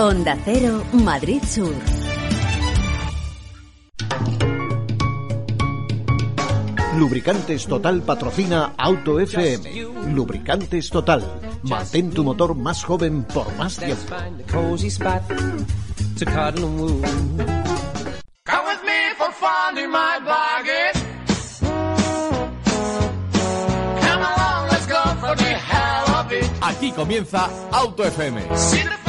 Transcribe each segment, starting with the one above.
Onda Cero, Madrid Sur. Lubricantes Total patrocina Auto FM. Lubricantes Total. Mantén tu motor más joven por más tiempo. Aquí comienza Auto FM.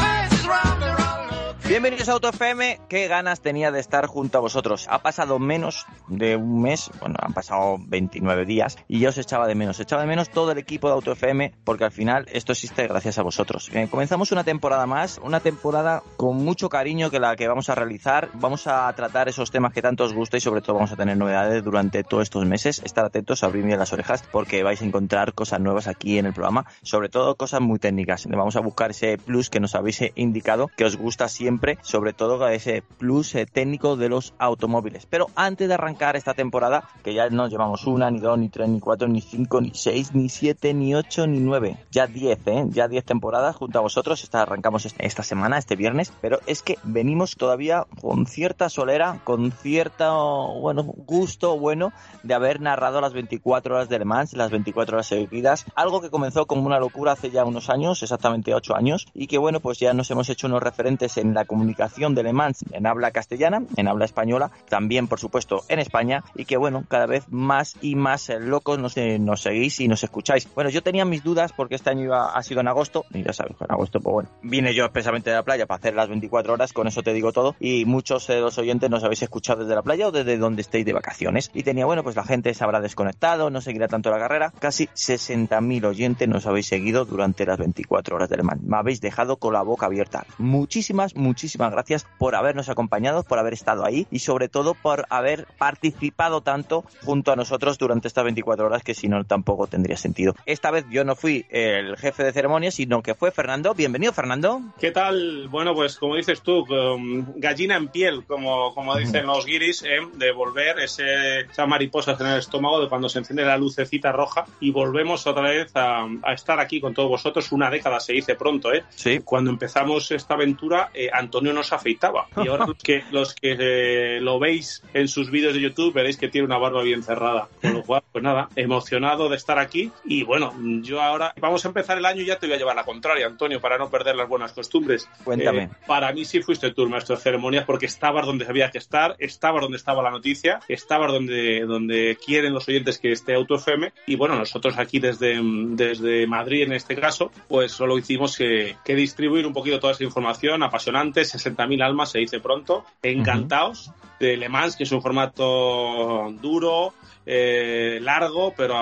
Bienvenidos a Auto FM. Qué ganas tenía de estar junto a vosotros. Ha pasado menos de un mes, bueno, han pasado 29 días y yo os echaba de menos. Echaba de menos todo el equipo de Auto FM porque al final esto existe gracias a vosotros. Eh, comenzamos una temporada más, una temporada con mucho cariño que la que vamos a realizar. Vamos a tratar esos temas que tanto os gusta y sobre todo vamos a tener novedades durante todos estos meses. Estar atentos, abrir bien las orejas porque vais a encontrar cosas nuevas aquí en el programa, sobre todo cosas muy técnicas. Vamos a buscar ese plus que nos habéis indicado que os gusta siempre sobre todo ese plus eh, técnico de los automóviles. Pero antes de arrancar esta temporada, que ya no llevamos una, ni dos, ni tres, ni cuatro, ni cinco, ni seis, ni siete, ni ocho, ni nueve, ya diez, ¿eh? ya diez temporadas junto a vosotros. Esta, arrancamos esta semana, este viernes, pero es que venimos todavía con cierta solera, con cierto bueno, gusto bueno de haber narrado las 24 horas de Le Mans, las 24 horas seguidas, algo que comenzó como una locura hace ya unos años, exactamente ocho años, y que bueno, pues ya nos hemos hecho unos referentes en la comunicación de Le Mans en habla castellana, en habla española, también por supuesto en España y que bueno, cada vez más y más eh, locos nos, eh, nos seguís y nos escucháis. Bueno, yo tenía mis dudas porque este año iba, ha sido en agosto y ya sabes, en agosto pues bueno, vine yo expresamente de la playa para hacer las 24 horas, con eso te digo todo y muchos de los oyentes nos habéis escuchado desde la playa o desde donde estéis de vacaciones y tenía bueno, pues la gente se habrá desconectado, no seguirá tanto la carrera, casi 60.000 oyentes nos habéis seguido durante las 24 horas de Le Mans. Me habéis dejado con la boca abierta. Muchísimas, muchísimas muchísimas gracias por habernos acompañado, por haber estado ahí y sobre todo por haber participado tanto junto a nosotros durante estas 24 horas que si no tampoco tendría sentido. Esta vez yo no fui el jefe de ceremonia, sino que fue Fernando. Bienvenido, Fernando. ¿Qué tal? Bueno, pues como dices tú, gallina en piel, como, como dicen los guiris, ¿eh? de volver ese, esa mariposa en el estómago de cuando se enciende la lucecita roja y volvemos otra vez a, estar aquí con todos vosotros. Una década se dice pronto, ¿eh? Sí. Cuando empezamos esta aventura, eh, Antonio nos afeitaba. Y ahora los que, los que eh, lo veis en sus vídeos de YouTube veréis que tiene una barba bien cerrada. Con lo cual, pues nada, emocionado de estar aquí. Y bueno, yo ahora vamos a empezar el año y ya te voy a llevar la contraria, Antonio, para no perder las buenas costumbres. Cuéntame. Eh, para mí sí fuiste tú el maestro de ceremonias porque estabas donde había que estar, estabas donde estaba la noticia, estabas donde, donde quieren los oyentes que esté Auto FM. Y bueno, nosotros aquí desde, desde Madrid en este caso, pues solo hicimos que, que distribuir un poquito toda esa información apasionante 60.000 almas, se dice pronto. Encantados de Le Mans, que es un formato duro, eh, largo, pero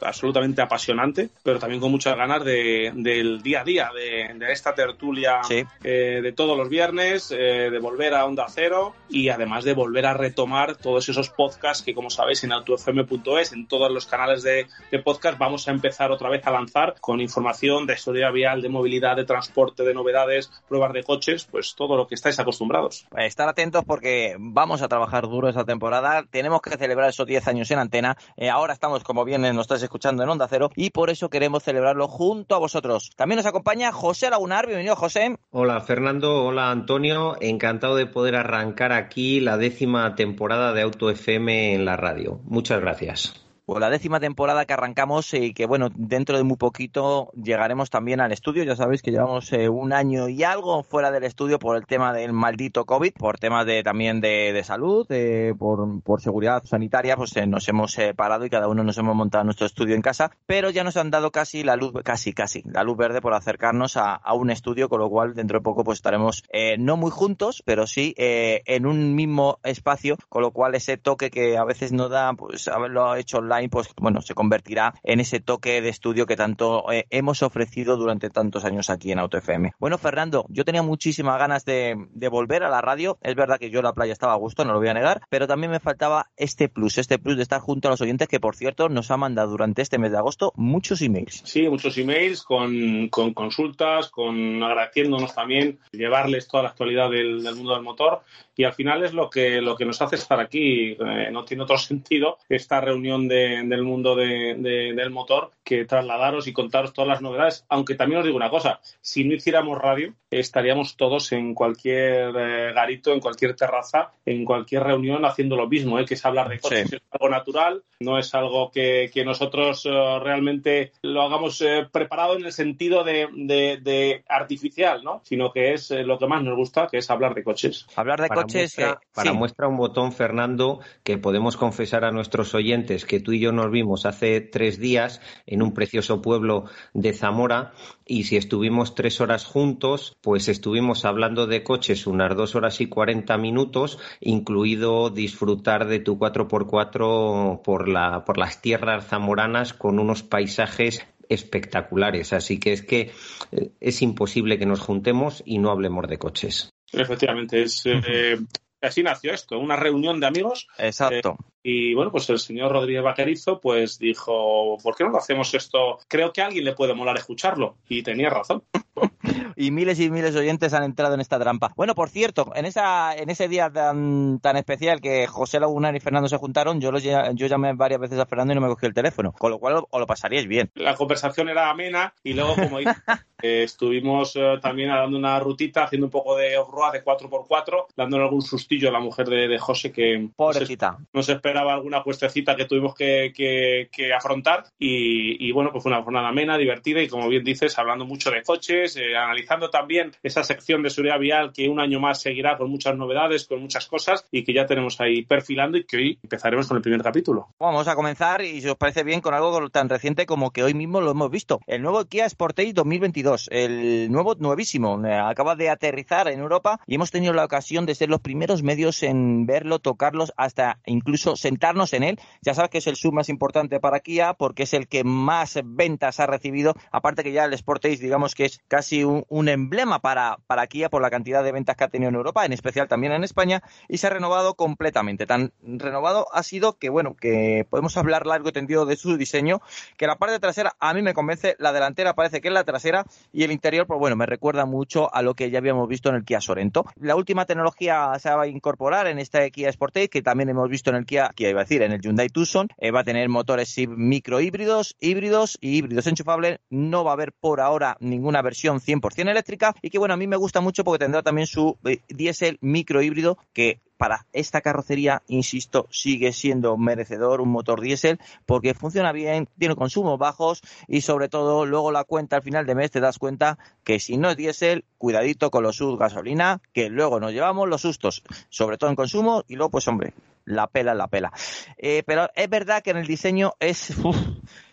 absolutamente apasionante, pero también con muchas ganas de, del día a día, de, esta tertulia eh, de todos los viernes, eh, de volver a Onda Cero y además de volver a retomar todos esos podcasts que, como sabéis, en autofm.es, en todos los canales de, podcast, vamos a empezar otra vez a lanzar con información de historia vial, de movilidad, de transporte, de novedades, pruebas de coches, pues todo lo que estáis acostumbrados. Estar atentos porque vamos a trabajar duro esta temporada, tenemos que celebrar esos 10 años en antena. Eh, ahora estamos, como bien nos estáis escuchando en Onda Cero, y por eso queremos celebrarlo junto a vosotros. También nos acompaña José Lagunar. Bienvenido, José. Hola, Fernando. Hola, Antonio. Encantado de poder arrancar aquí la décima temporada de Auto FM en la radio. Muchas gracias pues la décima temporada que arrancamos y que bueno, dentro de muy poquito llegaremos también al estudio. Ya sabéis que llevamos eh, un año y algo fuera del estudio por el tema del maldito COVID, por temas de también de, salud, por, por, seguridad sanitaria, pues eh, nos hemos parado y cada uno nos hemos montado nuestro estudio en casa, pero ya nos han dado casi la luz, casi, casi, la luz verde por acercarnos a, un estudio, con lo cual dentro de poco pues estaremos eh, no muy juntos, pero sí en un mismo espacio, con lo cual ese toque que a veces no da, pues haberlo hecho online pues bueno, se convertirá en ese toque de estudio que tanto eh, hemos ofrecido durante tantos años aquí en Auto FM. Bueno, Fernando, yo tenía muchísimas ganas de, volver a la radio. Es verdad que yo en la playa estaba a gusto, no lo voy a negar, pero también me faltaba este plus, este plus de estar junto a los oyentes que, por cierto, nos ha mandado durante este mes de agosto muchos emails. Sí, muchos emails con, consultas, con agradeciéndonos también, llevarles toda la actualidad del, mundo del motor y al final es lo que, lo que nos hace estar aquí. Eh, no tiene otro sentido esta reunión de del mundo del motor que trasladaros y contaros todas las novedades. Aunque también os digo una cosa, si no hiciéramos radio, estaríamos todos en cualquier eh, garito, en cualquier terraza, en cualquier reunión haciendo lo mismo, ¿eh? que es hablar de coches. Es algo natural, no es algo que, nosotros eh, realmente lo hagamos preparado en el sentido de, artificial, ¿no? sino que es lo que más nos gusta, que es hablar de coches. Hablar de coches. para muestra un botón, Fernando, que podemos confesar a nuestros oyentes que tú y yo nos vimos hace tres días en un precioso pueblo de Zamora y si estuvimos tres horas juntos, pues estuvimos hablando de coches unas dos horas y cuarenta minutos, incluido disfrutar de tu 4x4 por, la, por las tierras zamoranas con unos paisajes espectaculares. Así que es que eh, es imposible que nos juntemos y no hablemos de coches. Efectivamente, es, eh, así nació esto, una reunión de amigos. Exacto. Eh, y bueno, pues el señor Rodríguez Vaquerizo pues dijo, ¿por qué no lo hacemos esto? Creo que a alguien le puede molar escucharlo. Y tenía razón. Y miles y miles de oyentes han entrado en esta trampa. Bueno, por cierto, en esa en ese día tan, tan especial que José Lagunar y Fernando se juntaron, yo los yo llamé varias veces a Fernando y no me cogió el teléfono, con lo cual o lo pasaríais bien. La conversación era amena y luego como eh, estuvimos eh, también dando una rutita, haciendo un poco de off-road de 4x4, dándole algún sustillo a la mujer de, José que Pobrecita. No se, esperaba alguna cuestecita que tuvimos que, que, afrontar y, bueno, pues fue una jornada amena, divertida y como bien dices, hablando mucho de coches, eh, analizando también esa sección de seguridad vial que un año más seguirá con muchas novedades, con muchas cosas y que ya tenemos ahí perfilando y que hoy empezaremos con el primer capítulo. Vamos a comenzar y si os parece bien con algo tan reciente como que hoy mismo lo hemos visto. El nuevo Kia Sportage 2022, el nuevo nuevísimo, eh, acaba de aterrizar en Europa y hemos tenido la ocasión de ser los primeros medios en verlo, tocarlos, hasta incluso sentarnos en él. Ya sabes que es el sub más importante para Kia porque es el que más ventas ha recibido, aparte que ya el Sportage digamos que es casi un, emblema para, para Kia por la cantidad de ventas que ha tenido en Europa, en especial también en España, y se ha renovado completamente. Tan renovado ha sido que, bueno, que podemos hablar largo y tendido de su diseño, que la parte trasera a mí me convence, la delantera parece que es la trasera y el interior, pues bueno, me recuerda mucho a lo que ya habíamos visto en el Kia Sorento. La última tecnología se va a incorporar en este Kia Sportage, que también hemos visto en el Kia, Kia iba a decir, en el Hyundai Tucson, eh, va a tener motores micro híbridos, híbridos y híbridos enchufables. No va a haber por ahora ninguna versión 100% eléctrica y que bueno, a mí me gusta mucho porque tendrá también su eh, diésel micro híbrido que para esta carrocería, insisto, sigue siendo merecedor un motor diésel porque funciona bien, tiene consumos bajos y sobre todo luego la cuenta al final de mes te das cuenta que si no es diésel, cuidadito con los sus gasolina, que luego nos llevamos los sustos, sobre todo en consumo y luego pues hombre, la pela, la pela. Eh, pero es verdad que en el diseño es...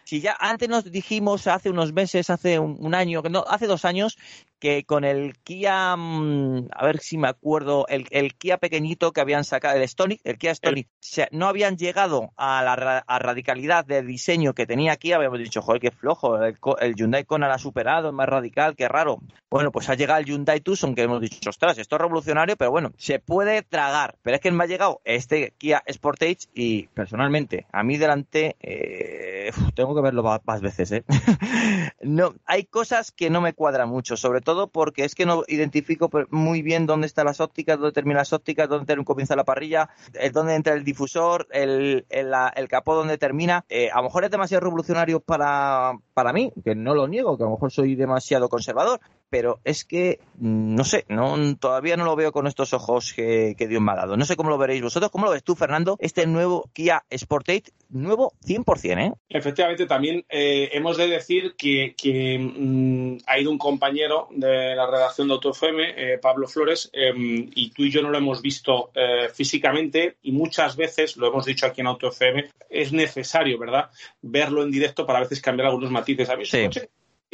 si ya antes nos dijimos hace unos meses, hace un, año, no, hace dos años, que con el Kia, mm, a ver si me acuerdo, el, Kia pequeñito que habían sacado, el Stonic, el Kia Stonic, no habían llegado a la radicalidad de diseño que tenía Kia, habíamos dicho, joder, qué flojo, el, Hyundai Kona lo ha superado, es más radical, qué raro. Bueno, pues ha llegado el Hyundai Tucson, que hemos dicho, ostras, esto es revolucionario, pero bueno, se puede tragar. Pero es que me ha llegado este Kia Sportage y personalmente, a mí delante, eh, tengo que verlo más veces, ¿eh? no, hay cosas que no me cuadran mucho, sobre todo porque es que no identifico muy bien dónde están las ópticas, dónde terminan las ópticas, dónde comienza la parrilla, eh, dónde entra el difusor, el, el, capó dónde termina. Eh, a lo mejor es demasiado revolucionario para, para mí, que no lo niego, que a lo mejor soy demasiado conservador, pero es que, mm, no sé, no, todavía no lo veo con estos ojos que, Dios me ha dado. No sé cómo lo veréis vosotros. ¿Cómo lo ves tú, Fernando? Este nuevo Kia Sportage, nuevo 100%, ¿eh? Efectivamente, también eh, hemos de decir que, mm, ha ido un compañero de la redacción de AutoFM, eh, Pablo Flores, em, y tú y yo no lo hemos visto eh, físicamente y muchas veces, lo hemos dicho aquí en AutoFM, es necesario, ¿verdad?, verlo en directo para a veces cambiar algunos matices. A mí sí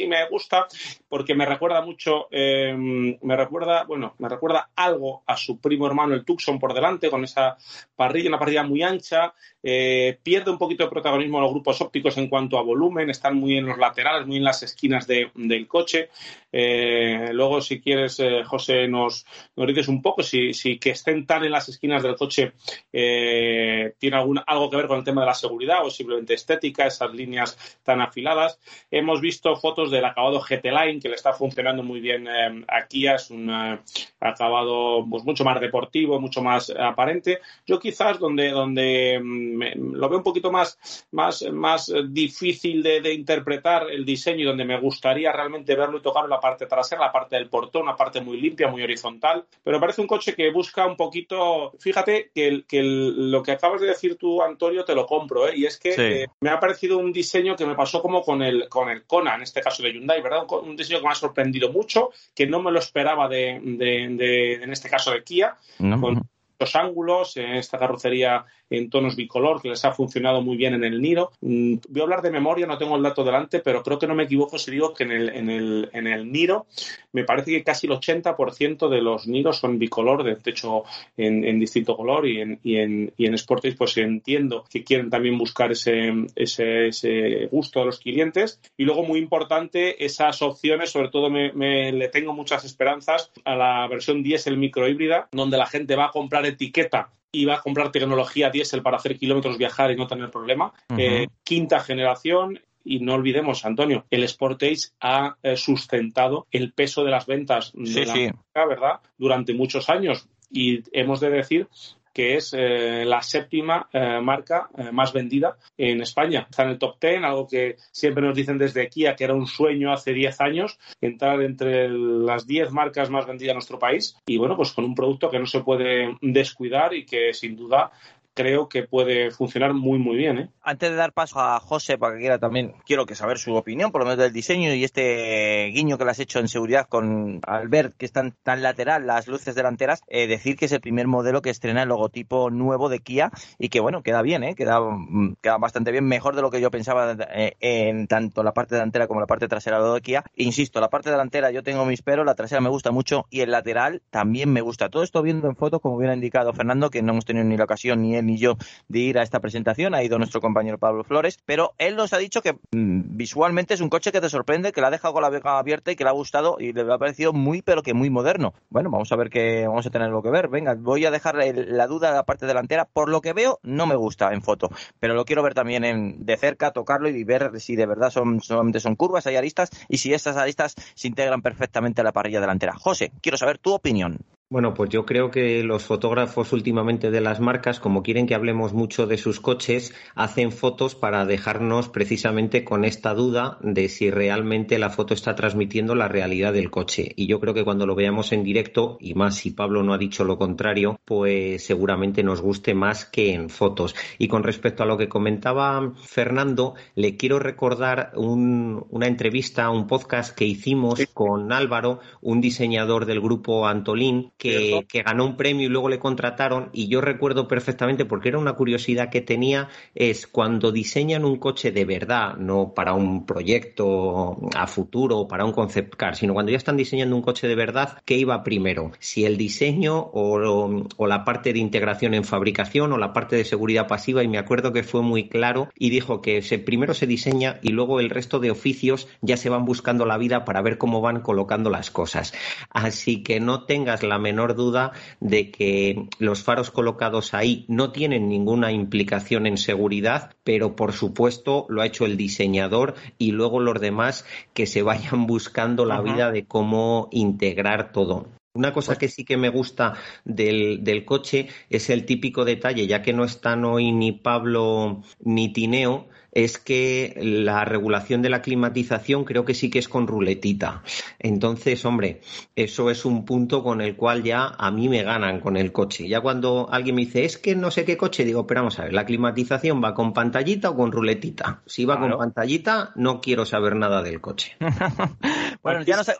y me gusta porque me recuerda mucho, eh, me recuerda, bueno, me recuerda algo a su primo hermano el Tucson por delante, con esa parrilla, una parrilla muy ancha, eh, pierde un poquito de protagonismo los grupos ópticos en cuanto a volumen, están muy en los laterales, muy en las esquinas del coche. Eh, luego, si quieres, José, nos, nos dices un poco si, si, que estén tan en las esquinas del coche tiene algún, algo que ver con el tema de la seguridad o simplemente estética, esas líneas tan afiladas. Hemos visto fotos del acabado GT Line que le está funcionando muy bien eh, a Kia, es un eh, acabado pues, mucho más deportivo, mucho más aparente. Yo quizás donde, donde mm, lo veo un poquito más, más, más difícil de, interpretar el diseño y donde me gustaría realmente verlo y tocar la parte trasera, la parte del portón, una parte muy limpia, muy horizontal, pero parece un coche que busca un poquito, fíjate que, que lo que acabas de decir tú, Antonio, te lo compro, ¿eh? y es que eh, me ha parecido un diseño que me pasó como con el, con el Kona, en este caso de Hyundai, ¿verdad? Un, diseño que me ha sorprendido mucho, que no me lo esperaba de, en este caso de Kia, con los ángulos, en esta carrocería en tonos bicolor que les ha funcionado muy bien en el Niro. Mm, voy a hablar de memoria, no tengo el dato delante, pero creo que no me equivoco si digo que en el, en el, en el Niro me parece que casi el 80% de los Niros son bicolor, de hecho en, en distinto color y en, y en, y en Sportage pues entiendo que quieren también buscar ese, ese, ese gusto de los clientes. Y luego muy importante esas opciones, sobre todo me, me le tengo muchas esperanzas a la versión diésel microhíbrida, donde la gente va a comprar etiqueta y va a comprar tecnología diésel para hacer kilómetros, viajar y no tener problema. Eh, quinta generación, y no olvidemos, Antonio, el Sportage ha eh, sustentado el peso de las ventas de la marca, ¿verdad? Durante muchos años. Y hemos de decir que es eh, la séptima eh, marca eh, más vendida en España. Está en el top 10, algo que siempre nos dicen desde Kia que era un sueño hace 10 años, entrar entre las 10 marcas más vendidas en nuestro país. Y bueno, pues con un producto que no se puede descuidar y que sin duda creo que puede funcionar muy, muy bien. ¿eh? Antes de dar paso a José, para que quiera también, quiero que saber su opinión, por lo menos del diseño y este guiño que le has hecho en seguridad con Albert, que están tan lateral las luces delanteras, eh, decir que es el primer modelo que estrena el logotipo nuevo de Kia y que, bueno, queda bien, ¿eh? queda, mm, queda bastante bien, mejor de lo que yo pensaba eh, en tanto la parte delantera como la parte trasera de Kia. Insisto, la parte delantera yo tengo mis peros, la trasera me gusta mucho y el lateral también me gusta. Todo esto viendo en fotos, como bien ha indicado Fernando, que no hemos tenido ni la ocasión ni él ni yo de ir a esta presentación, ha ido nuestro compañero Pablo Flores, pero él nos ha dicho que mm, visualmente es un coche que te sorprende, que la ha dejado con la vega abierta y que le ha gustado y le ha parecido muy, pero que muy moderno. Bueno, vamos a ver que vamos a tener lo que ver. Venga, voy a dejar la duda de la parte delantera. Por lo que veo, no me gusta en foto, pero lo quiero ver también en, de cerca, tocarlo y ver si de verdad son solamente son curvas, hay aristas y si estas aristas se integran perfectamente a la parrilla delantera. José, quiero saber tu opinión. Bueno, pues yo creo que los fotógrafos últimamente de las marcas, como quieren que hablemos mucho de sus coches, hacen fotos para dejarnos precisamente con esta duda de si realmente la foto está transmitiendo la realidad del coche. Y yo creo que cuando lo veamos en directo, y más si Pablo no ha dicho lo contrario, pues seguramente nos guste más que en fotos. Y con respecto a lo que comentaba Fernando, le quiero recordar una entrevista, un podcast que hicimos con Álvaro, un diseñador del grupo Antolín, que, ganó un premio y luego le contrataron. Y yo recuerdo perfectamente, porque era una curiosidad que tenía, es cuando diseñan un coche de verdad, no para un proyecto a futuro o para un concept car, sino cuando ya están diseñando un coche de verdad, ¿qué iba primero? Si el diseño o, la parte de integración en fabricación o la parte de seguridad pasiva. Y me acuerdo que fue muy claro y dijo que se, primero se diseña y luego el resto de oficios ya se van buscando la vida para ver cómo van colocando las cosas. Así que no tengas la menor duda de que los faros colocados ahí no tienen ninguna implicación en seguridad, pero por supuesto lo ha hecho el diseñador y luego los demás que se vayan buscando la vida de cómo integrar todo. Una cosa que sí que me gusta del, del, coche es el típico detalle, ya que no están hoy ni Pablo ni Tineo, es que la regulación de la climatización creo que sí que es con ruletita. Entonces, hombre, eso es un punto con el cual ya a mí me ganan con el coche. Ya cuando alguien me dice, es que no sé qué coche, digo, pero vamos a ver, ¿la climatización va con pantallita o con ruletita? Si va con pantallita, no quiero saber nada del coche. bueno, ya no sé.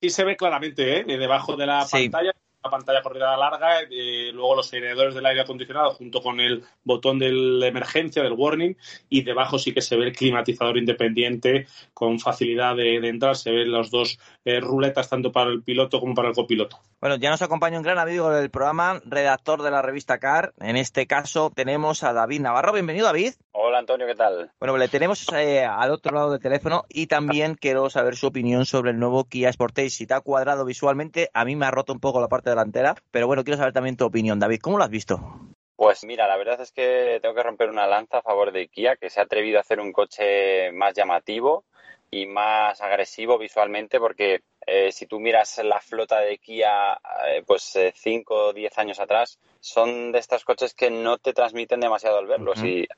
Sí se ve claramente, ¿eh? Debajo de la pantalla pantalla corrida larga, luego los aireadores del aire acondicionado junto con el botón de emergencia, del warning, y debajo sí que se ve el climatizador independiente con facilidad de, entrar, se ven las dos eh, ruletas tanto para el piloto como para el copiloto. Bueno, ya nos acompaña un gran amigo del programa, redactor de la revista CAR. En este caso tenemos a David Navarro. Bienvenido, David. Hola, Antonio, ¿qué tal? Bueno, le tenemos eh, al otro lado del teléfono y también quiero saber su opinión sobre el nuevo Kia Sportage. Si te ha cuadrado visualmente, a mí me ha roto un poco la parte delantera, pero bueno, quiero saber también tu opinión. David, ¿cómo lo has visto? Pues mira, la verdad es que tengo que romper una lanza a favor de Kia, que se ha atrevido a hacer un coche más llamativo y más agresivo visualmente porque eh, si tú miras la flota de Kia, eh, pues 5 o 10 años atrás, son de estos coches que no te transmiten demasiado al verlos. Y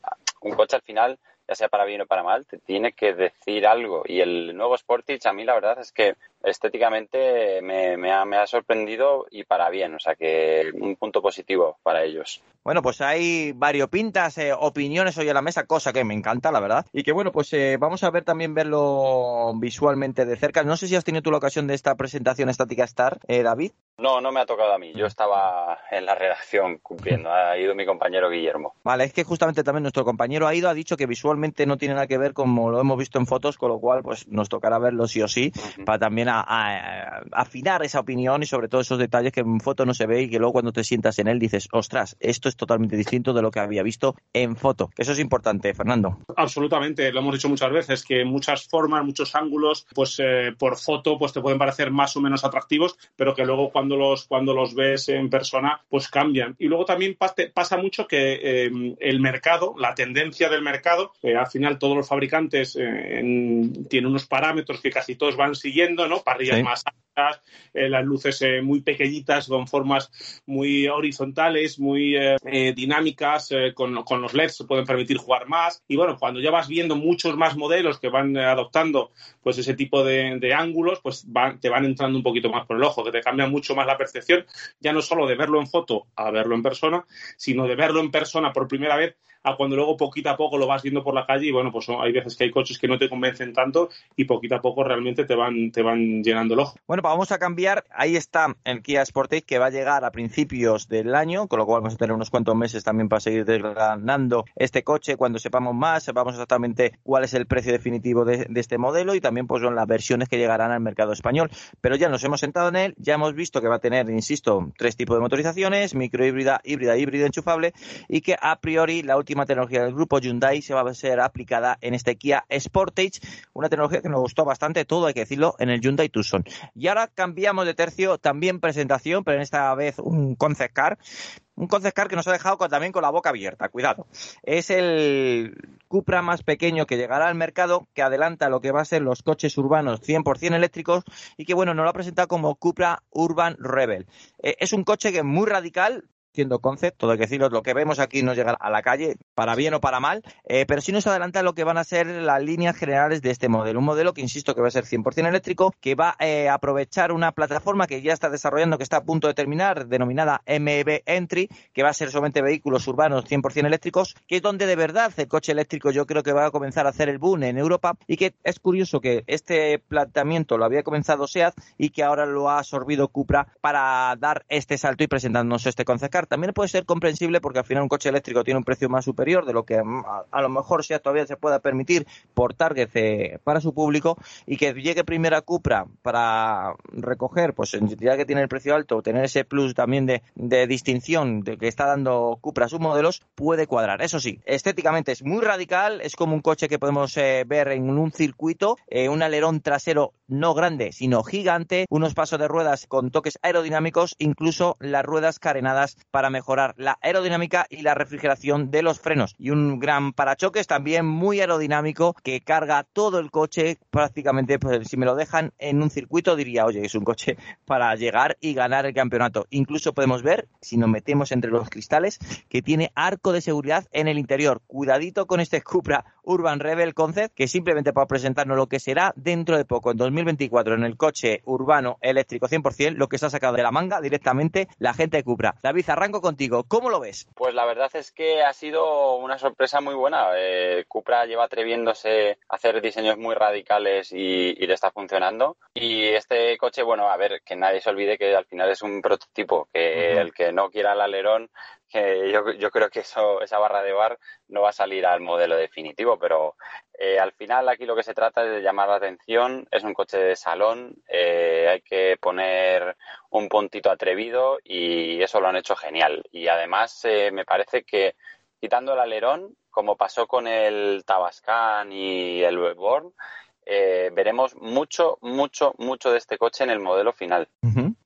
un coche al final ya sea para bien o para mal, te tiene que decir algo. Y el nuevo Sportage, a mí la verdad es que estéticamente me, ha, me ha sorprendido y para bien, o sea que un punto positivo para ellos. Bueno, pues hay variopintas eh, opiniones hoy en la mesa, cosa que me encanta, la verdad. Y que bueno, pues eh, vamos a ver también verlo visualmente de cerca. No sé si has tenido tú la ocasión de esta presentación estática Star, eh, David. No, no me ha tocado a mí. Yo estaba en la redacción cumpliendo. Ha ido mi compañero Guillermo. Vale, es que justamente también nuestro compañero ha ido, ha dicho que visualmente no tiene nada que ver como lo hemos visto en fotos, con lo cual pues nos tocará verlo sí o sí, para también afinar esa opinión y sobre todo esos detalles que en foto no se ve y que luego cuando te sientas en él dices, ostras, esto es totalmente distinto de lo que había visto en foto. Eso es importante, Fernando. Absolutamente, lo hemos dicho muchas veces, que muchas formas, muchos ángulos, pues eh, por foto, pues te pueden parecer más o menos atractivos, pero que luego cuando los, cuando los ves en persona, pues cambian. Y luego también pasa mucho que eh, el mercado, la tendencia del mercado, eh, al final todos los fabricantes tienen unos parámetros que casi todos van siguiendo, ¿no? Parrillas más altas, las luces muy pequeñitas, con formas muy horizontales, muy dinámicas, con, los LEDs se pueden permitir jugar más. Y bueno, cuando ya vas viendo muchos más modelos que van adoptando pues ese tipo de, ángulos, pues te van entrando un poquito más por el ojo, que te cambia mucho más la percepción, ya no solo de verlo en foto a verlo en persona, sino de verlo en persona por primera vez a cuando luego poquito a poco lo vas viendo por la calle y bueno, pues hay veces que hay coches que no te convencen tanto y poquito a poco realmente te van, te van llenando el ojo. Bueno, vamos a cambiar. Ahí está el Kia Sportage que va a llegar a principios del año, con lo cual vamos a tener unos cuantos meses también para seguir desgranando este coche. Cuando sepamos más, sepamos exactamente cuál es el precio definitivo de, este modelo y también pues son las versiones que llegarán al mercado español. Pero ya nos hemos sentado en él, ya hemos visto que va a tener, insisto, tres tipos de motorizaciones, microhíbrida, híbrida, híbrida enchufable y que a priori la última tecnología del grupo Hyundai se va a ser aplicada en este Kia Sportage, una tecnología que nos gustó bastante, todo hay que decirlo, en el Hyundai Tucson. Y ahora cambiamos de tercio, también presentación, pero en esta vez un concept car. Un concept car que nos ha dejado también con la boca abierta, cuidado. Es el Cupra más pequeño que llegará al mercado, que adelanta lo que va a ser los coches urbanos 100% eléctricos y que, bueno, nos lo ha presentado como Cupra Urban Rebel. Eh, es un coche que es muy radical, siendo concept, todo hay que decirlo, lo que vemos aquí no llega a la calle, para bien o para mal, eh, pero sí nos adelanta lo que van a ser las líneas generales de este modelo. Un modelo que insisto que va a ser 100% eléctrico, que va eh, a aprovechar una plataforma que ya está desarrollando, que está a punto de terminar, denominada MB Entry, que va a ser solamente vehículos urbanos 100% eléctricos, que es donde de verdad el coche eléctrico yo creo que va a comenzar a hacer el boom en Europa y que es curioso que este planteamiento lo había comenzado SEAT y que ahora lo ha absorbido Cupra para dar este salto y presentarnos este también puede ser comprensible porque al final un coche eléctrico tiene un precio más superior de lo que mm, a, lo mejor sea todavía se pueda permitir por target eh, para su público y que llegue primero a Cupra para recoger, pues ya que tiene el precio alto, tener ese plus también de, distinción de que está dando Cupra a sus modelos, puede cuadrar. Eso sí, estéticamente es muy radical, es como un coche que podemos eh, ver en un circuito, eh, un alerón trasero no grande, sino gigante, unos pasos de ruedas con toques aerodinámicos, incluso las ruedas carenadas para mejorar la aerodinámica y la refrigeración de los frenos. Y un gran parachoques también muy aerodinámico que carga todo el coche prácticamente, pues si me lo dejan en un circuito diría, oye, es un coche para llegar y ganar el campeonato. Incluso podemos ver, si nos metemos entre los cristales, que tiene arco de seguridad en el interior. Cuidadito con este Cupra Urban Rebel Concept, que simplemente para presentarnos lo que será dentro de poco, en 2024, en el coche urbano eléctrico 100%, lo que se ha sacado de la manga directamente la gente de Cupra. David, arranco contigo. ¿Cómo lo ves? Pues la verdad es que ha sido una sorpresa muy buena. Eh, Cupra lleva atreviéndose a hacer diseños muy radicales y, le está funcionando. Y este coche, bueno, a ver, que nadie se olvide que al final es un prototipo, que el que no quiera el alerón que yo, yo, creo que eso, esa barra de bar no va a salir al modelo definitivo, pero eh, al final aquí lo que se trata es de llamar la atención, es un coche de salón, eh, hay que poner un puntito atrevido y eso lo han hecho genial. Y además eh, me parece que quitando el alerón, como pasó con el Tabascan y el Webborn, veremos mucho, mucho, mucho de este coche en el modelo final.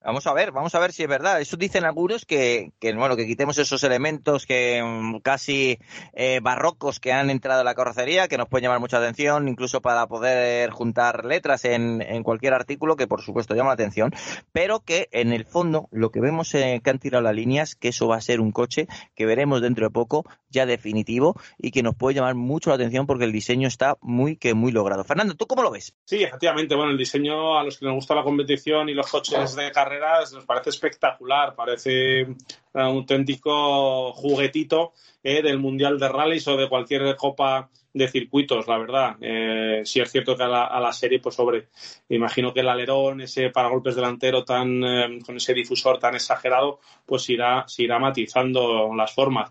Vamos a ver, vamos a ver si es verdad. Eso dicen algunos que, que bueno, que quitemos esos elementos que mm, casi eh, barrocos que han entrado en la carrocería, que nos pueden llamar mucha atención, incluso para poder juntar letras en, en cualquier artículo, que por supuesto llama la atención, pero que en el fondo lo que vemos eh, que han tirado las líneas, que eso va a ser un coche que veremos dentro de poco, ya definitivo, y que nos puede llamar mucho la atención porque el diseño está muy que muy logrado. Fernando, ¿tú cómo lo ves? Sí, efectivamente, bueno, el diseño a los que nos gusta la competición y los coches de carrera nos parece espectacular, parece auténtico juguetito eh, del Mundial de Rallys o de cualquier copa de circuitos, la verdad. Eh, sí es cierto que a la, serie, pues sobre, imagino que el alerón, ese paragolpes delantero tan, eh, con ese difusor tan exagerado, pues irá, irá matizando las formas.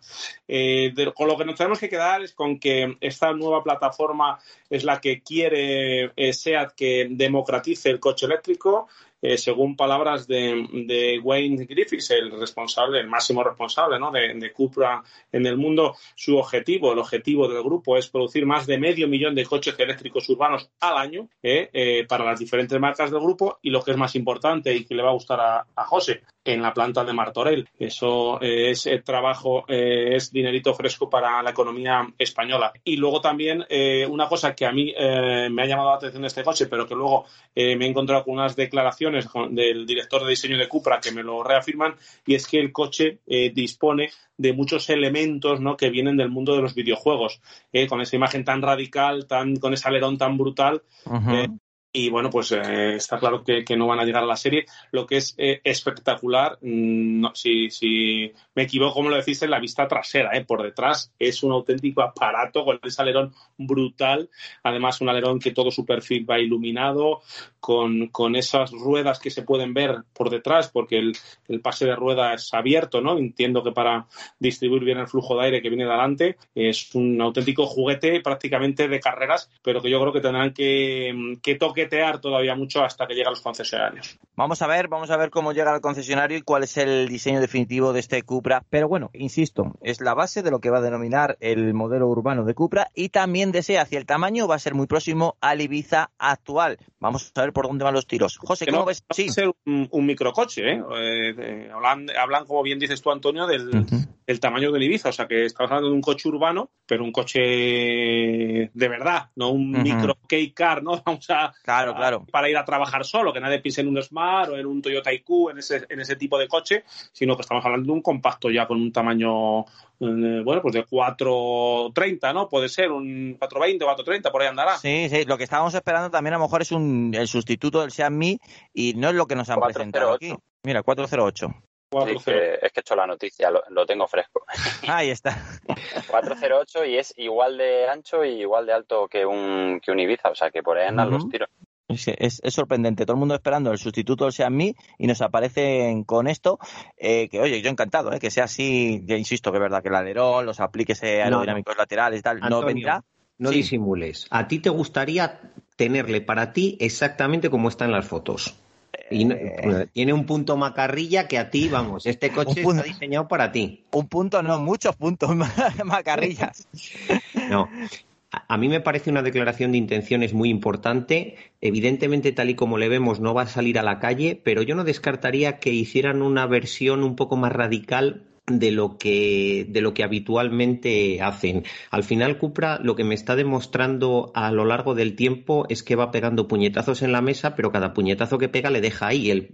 con lo que nos tenemos que quedar es con que esta nueva plataforma es la que quiere SEAT que democratice el coche eléctrico eh, según palabras de, Wayne Griffiths, el responsable, el máximo responsable ¿no? de, de, Cupra en el mundo, su objetivo, el objetivo del grupo es producir más de medio millón de coches eléctricos urbanos al año eh, eh, para las diferentes marcas del grupo y lo que es más importante y que le va a gustar a, José, en la planta de Martorell. Eso es trabajo, es dinerito fresco para la economía española. Y luego también una cosa que a mí me ha llamado la atención de este coche, pero que luego me he encontrado con unas declaraciones del director de diseño de Cupra que me lo reafirman, y es que el coche eh, dispone de muchos elementos ¿no? que vienen del mundo de los videojuegos, eh, con esa imagen tan radical, tan, con ese alerón tan brutal. Y bueno, pues está claro que, no van a llegar a la serie. Lo que es espectacular, mm, si, si me equivoco, como lo decís, en la vista trasera, ¿eh? por detrás es un auténtico aparato con ese alerón brutal, además un alerón que todo su perfil va iluminado, con, con esas ruedas que se pueden ver por detrás, porque el, el, pase de rueda es abierto, ¿no? Entiendo que para distribuir bien el flujo de aire que viene de adelante es un auténtico juguete prácticamente de carreras, pero que yo creo que tendrán que, que todavía mucho hasta que lleguen los concesionarios. Vamos a ver, vamos a ver cómo llega al concesionario y cuál es el diseño definitivo de este Q pero bueno, insisto, es la base de lo que va a denominar el modelo urbano de Cupra y también desea hacia el tamaño va a ser muy próximo al Ibiza actual. Vamos a ver por dónde van los tiros. José, ¿cómo ves? Sí. Va a ser un, microcoche, ¿eh? Eh, ¿eh? hablan, como bien dices tú, Antonio, del, tamaño del Ibiza. O sea, que estamos hablando de un coche urbano, pero un coche de verdad, no un micro K-car, ¿no? Vamos a, claro, claro. para ir a trabajar solo, que nadie piense en un Smart o en un Toyota IQ, en ese, en ese tipo de coche, sino que estamos hablando de un compacto ya con un tamaño, eh, bueno, pues de 4.30, ¿no? Puede ser un 4.20, 4.30, por ahí andará. Sí, sí, lo que estábamos esperando también a lo mejor es un, el sustituto del Xiaomi y no es lo que nos han presentado aquí. Mira, 408. es que he hecho la noticia, lo, tengo fresco. Ahí está. 408 y es igual de ancho y igual de alto que un, que un Ibiza, o sea que por ahí andan los tiros. Es, sorprendente, todo el mundo esperando el sustituto del Xiaomi y nos aparecen con esto, eh, que oye, yo encantado, eh, que sea así, ya insisto que es verdad que el alerón, los apliques aerodinámicos laterales, tal, no vendrá. No disimules. A ti te gustaría tenerle para ti exactamente como está en las fotos. Y eh. tiene un punto macarrilla que a ti, vamos, este coche está diseñado para ti. Un punto, no, muchos puntos macarrillas. no, a mí me parece una declaración de intenciones muy importante. Evidentemente, tal y como le vemos, no va a salir a la calle, pero yo no descartaría que hicieran una versión un poco más radical de lo que de lo que habitualmente hacen. Al final Cupra lo que me está demostrando a lo largo del tiempo es que va pegando puñetazos en la mesa, pero cada puñetazo que pega le deja ahí el,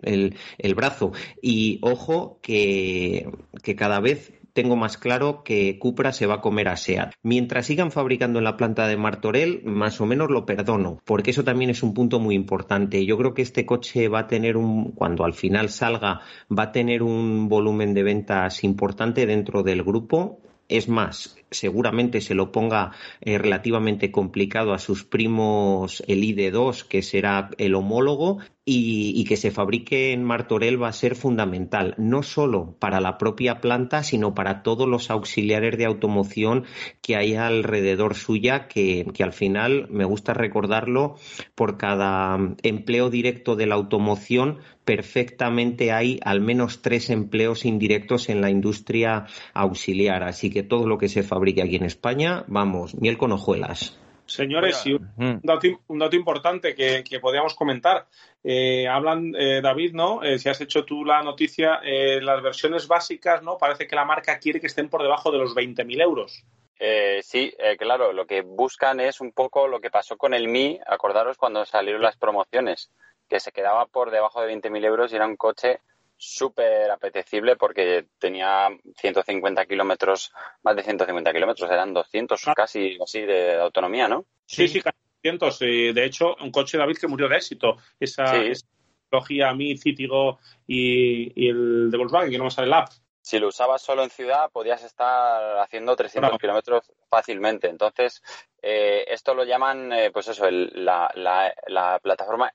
el, brazo. Y ojo que, que cada vez tengo más claro que Cupra se va a comer a SEAT. Mientras sigan fabricando en la planta de Martorell, más o menos lo perdono, porque eso también es un punto muy importante. Yo creo que este coche va a tener un, cuando al final salga, va a tener un volumen de ventas importante dentro del grupo. Es más, seguramente se lo ponga eh, relativamente complicado a sus primos el ID2, que será el homólogo, y, que se fabrique en Martorell va a ser fundamental, no solo para la propia planta, sino para todos los auxiliares de automoción que hay alrededor suya, que, que al final, me gusta recordarlo, por cada empleo directo de la automoción, perfectamente hay al menos tres empleos indirectos en la industria auxiliar. Así que todo lo que se fabrique aquí en España, vamos, miel con hojuelas. Señores, y un dato, un dato importante que, que podríamos comentar. Eh, hablan, eh, David, ¿no? Eh, si has hecho tú la noticia, eh, las versiones básicas, ¿no? Parece que la marca quiere que estén por debajo de los 20.000 euros. Eh, sí, eh, claro, lo que buscan es un poco lo que pasó con el Mi, acordaros cuando salieron las promociones, que se quedaba por debajo de 20.000 euros y era un coche súper apetecible porque tenía 150 kilómetros, más de 150 kilómetros, eran 200 casi así de autonomía, ¿no? Sí, sí, casi 200. Eh, de hecho, un coche, David, que murió de éxito. Esa, Sí. esa tecnología Mi, Citigo y, y el de Volkswagen, que no me sale el app. si lo usabas solo en ciudad, podías estar haciendo 300 Claro. kilómetros fácilmente. Entonces, eh, esto lo llaman, eh, pues eso, el- la, la- la plataforma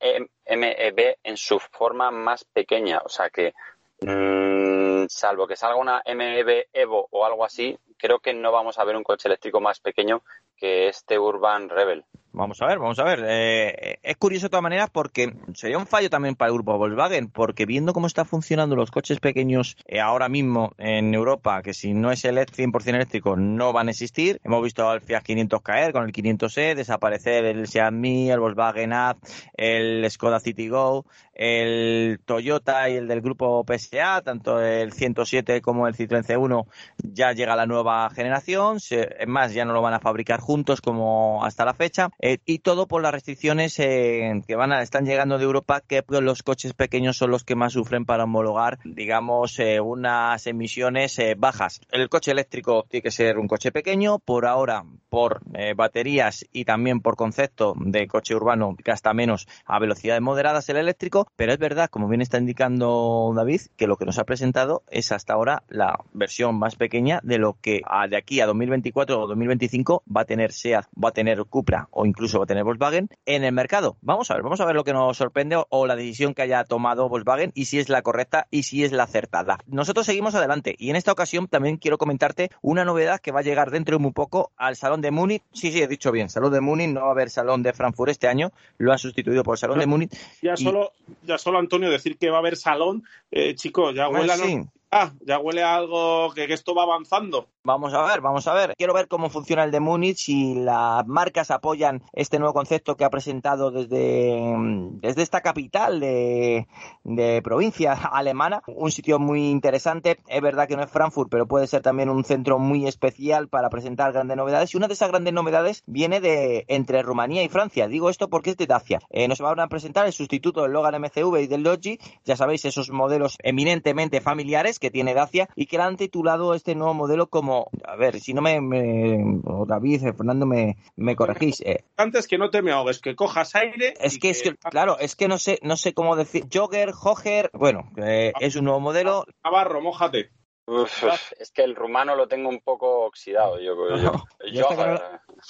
MEB en su forma más pequeña. O sea que, mm, salvo que salga una MEB Evo o algo así, creo que no vamos a ver un coche eléctrico más pequeño que este Urban Rebel. Vamos a ver, vamos a ver. Eh, es curioso de todas maneras porque sería un fallo también para el grupo Volkswagen, porque viendo cómo están funcionando los coches pequeños eh, ahora mismo en Europa, que si no es el 100% eléctrico no van a existir. Hemos visto al Fiat 500 caer con el 500e, desaparecer el Seat Mii, el Volkswagen Up, el Skoda Citigo, el Toyota y el del grupo PSA, tanto el 107 como el Citroën C1 ya llega la nueva generación. Es más, ya no lo van a fabricar juntos como hasta la fecha. Eh, y todo por las restricciones eh, que van a, están llegando de Europa, que los coches pequeños son los que más sufren para homologar, digamos, eh, unas emisiones eh, bajas. El coche eléctrico tiene que ser un coche pequeño, por ahora, por baterías y también por concepto de coche urbano, gasta menos a velocidades moderadas el eléctrico, pero es verdad, como bien está indicando David, que lo que nos ha presentado es hasta ahora la versión más pequeña de lo que a- de aquí a 2024 o 2025 va a tener SEAT, va a tener Cupra o incluso va a tener Volkswagen en el mercado. Vamos a ver, vamos a ver lo que nos sorprende o, o la decisión que haya tomado Volkswagen y si es la correcta y si es la acertada. Nosotros seguimos adelante y en esta ocasión también quiero comentarte una novedad que va a llegar dentro de muy poco al Salón de Múnich. Sí, sí, he dicho bien, Salón de Múnich, no va a haber Salón de Frankfurt este año, lo han sustituido por el Salón de Múnich. Ya Y- solo, ya solo Antonio decir que va a haber salón, eh, chicos, ya huele sí. Ah, ya huele a algo que, esto va avanzando. Vamos a ver, vamos a ver. Quiero ver cómo funciona el de Múnich, si las marcas apoyan este nuevo concepto que ha presentado desde, desde esta capital de, de provincia alemana. Un sitio muy interesante. Es verdad que no es Frankfurt, pero puede ser también un centro muy especial para presentar grandes novedades. Y una de esas grandes novedades viene de entre Rumanía y Francia. Digo esto porque es de Dacia. Eh, nos van a presentar el sustituto del Logan MCV y del Logi. Ya sabéis, esos modelos eminentemente familiares que tiene Dacia y que le han titulado este nuevo modelo como, a ver, si no me, me- o David, eh, Fernando, me, me corregís. eh, Antes que no te me ahogues, que cojas aire. es que, es que, claro, es que no sé, no sé cómo decir. Jogger, Jogger, bueno, eh, es un nuevo modelo. Navarro, mójate. Uf, es que el rumano lo tengo un poco oxidado. Yo, yo, yo yo- hasta que no-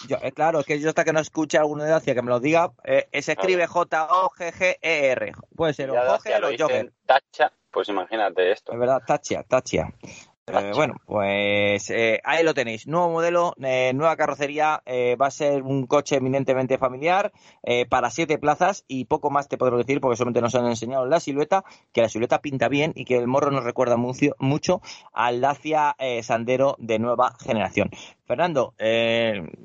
Yo, eh, claro, es que yo hasta que no escuche a alguno de Dacia que me lo diga, eh, se escribe J-O-G-G-E-R. Puede ser o Jogger o Jogger. tacha, pues imagínate esto. Es verdad, Tachia, Tachia. Eh, bueno, pues eh, ahí lo tenéis. Nuevo modelo, eh, nueva carrocería. eh, va a ser un coche eminentemente familiar eh, para siete plazas y poco más te podré decir porque solamente nos han enseñado la silueta, que la silueta pinta bien y que el morro nos recuerda mucho, mucho al Dacia Sandero de nueva generación. Fernando,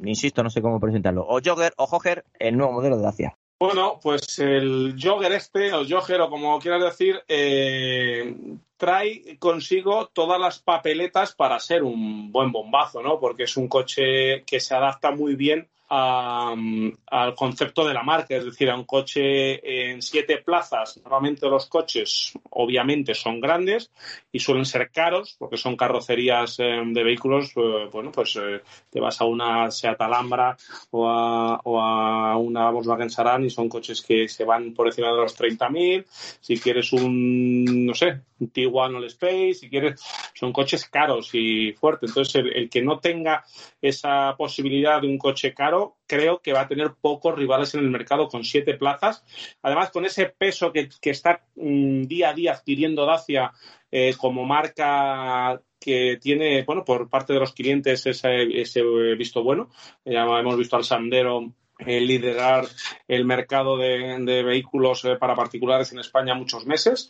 insisto, no sé cómo presentarlo. O Jogger o Jogger, el nuevo modelo de Dacia. Bueno, pues el jogger este, o jogger, o como quieras decir, eh, trae consigo todas las papeletas para ser un buen bombazo, ¿no? Porque es un coche que se adapta muy bien al concepto de la marca, es decir, a un coche en siete plazas. Normalmente los coches, obviamente, son grandes y suelen ser caros, porque son carrocerías eh, de vehículos, eh, bueno, pues eh, te vas a una Seat Alhambra o a, o a una Volkswagen Saran y son coches que se van por encima de los 30.000. Si quieres un, no sé, Tiguan All Space, si quieres, son coches caros y fuertes. Entonces, el, que no tenga esa posibilidad de un coche caro, creo que va a tener pocos rivales en el mercado con siete plazas. Además, con ese peso que, está mm, día a día adquiriendo Dacia eh, como marca que tiene, bueno, por parte de los clientes ese, ese visto bueno. Ya hemos visto al Sandero eh, liderar el mercado de, de vehículos eh, para particulares en España muchos meses.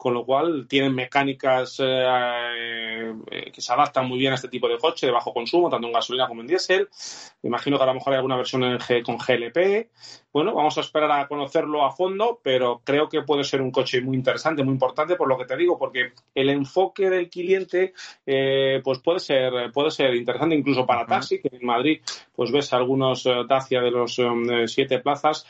con lo cual tienen mecánicas eh, eh, que se adaptan muy bien a este tipo de coche de bajo consumo, tanto en gasolina como en diésel. Me imagino que a lo mejor hay alguna versión en G, con GLP. Bueno, vamos a esperar a conocerlo a fondo, pero creo que puede ser un coche muy interesante, muy importante, por lo que te digo, porque el enfoque del cliente eh, pues puede ser, puede ser interesante incluso para taxi, que en Madrid pues ves algunos Dacia de los siete plazas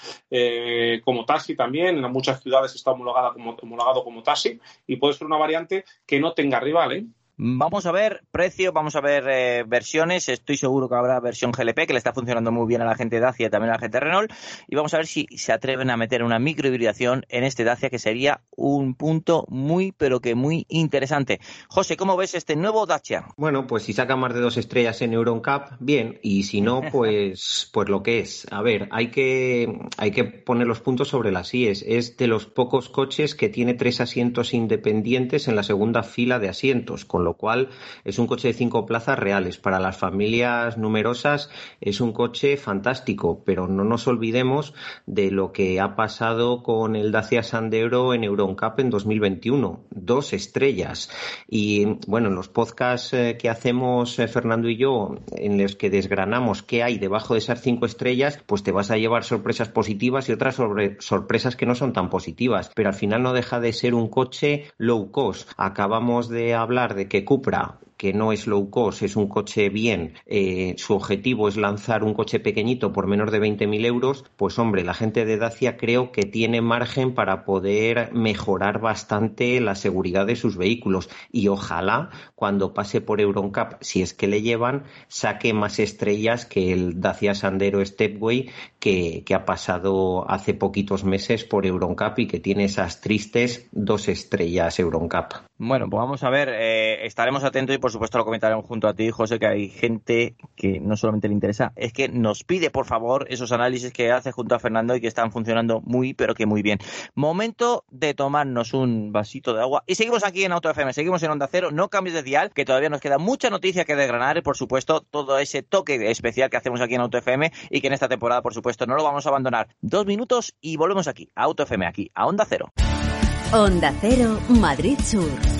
como taxi también, en muchas ciudades está homologada como, homologado como taxi y puede ser una variante que no tenga rival, ¿eh? Vamos a ver precios, vamos a ver eh, versiones. Estoy seguro que habrá versión GLP que le está funcionando muy bien a la gente de Dacia y también a la gente de Renault. Y vamos a ver si se atreven a meter una microhibridación en este Dacia que sería un punto muy, pero que muy interesante. José, ¿cómo ves este nuevo Dacia? Bueno, pues si saca más de dos estrellas en Euroncap, bien. Y si no, pues, pues lo que es. A ver, hay que, hay que poner los puntos sobre las IES. Es de los pocos coches que tiene tres asientos independientes en la segunda fila de asientos, con lo lo cual es un coche de cinco plazas reales. Para las familias numerosas es un coche fantástico, pero no nos olvidemos de lo que ha pasado con el Dacia Sandero en Euroncap en 2021. Dos estrellas. Y bueno, en los podcasts eh, que hacemos eh, Fernando y yo, en los que desgranamos qué hay debajo de esas cinco estrellas, pues te vas a llevar sorpresas positivas y otras sorpresas que no son tan positivas. Pero al final no deja de ser un coche low cost. Acabamos de hablar de que Cupra que no es low cost, es un coche bien, eh, su objetivo es lanzar un coche pequeñito por menos de 20.000 euros, pues hombre, la gente de Dacia creo que tiene margen para poder mejorar bastante la seguridad de sus vehículos y ojalá cuando pase por Euroncap, si es que le llevan, saque más estrellas que el Dacia Sandero Stepway que, que ha pasado hace poquitos meses por Euroncap y que tiene esas tristes dos estrellas Euroncap. Bueno, pues vamos a ver, eh, estaremos atentos y por supuesto lo comentaremos junto a ti, José, que hay gente que no solamente le interesa, es que nos pide por favor esos análisis que hace junto a Fernando y que están funcionando muy, pero que muy bien. Momento de tomarnos un vasito de agua y seguimos aquí en Auto FM, seguimos en Onda Cero, no cambies de dial, que todavía nos queda mucha noticia que desgranar y por supuesto todo ese toque especial que hacemos aquí en Auto FM y que en esta temporada por supuesto no lo vamos a abandonar. Dos minutos y volvemos aquí, a Auto FM, aquí, a Onda Cero. Onda Cero, Madrid Sur.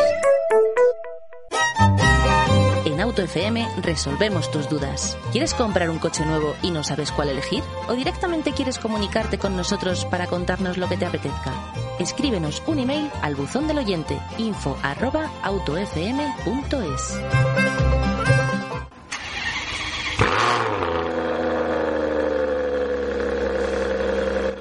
Auto FM resolvemos tus dudas. ¿Quieres comprar un coche nuevo y no sabes cuál elegir? ¿O directamente quieres comunicarte con nosotros para contarnos lo que te apetezca? Escríbenos un email al buzón del oyente info.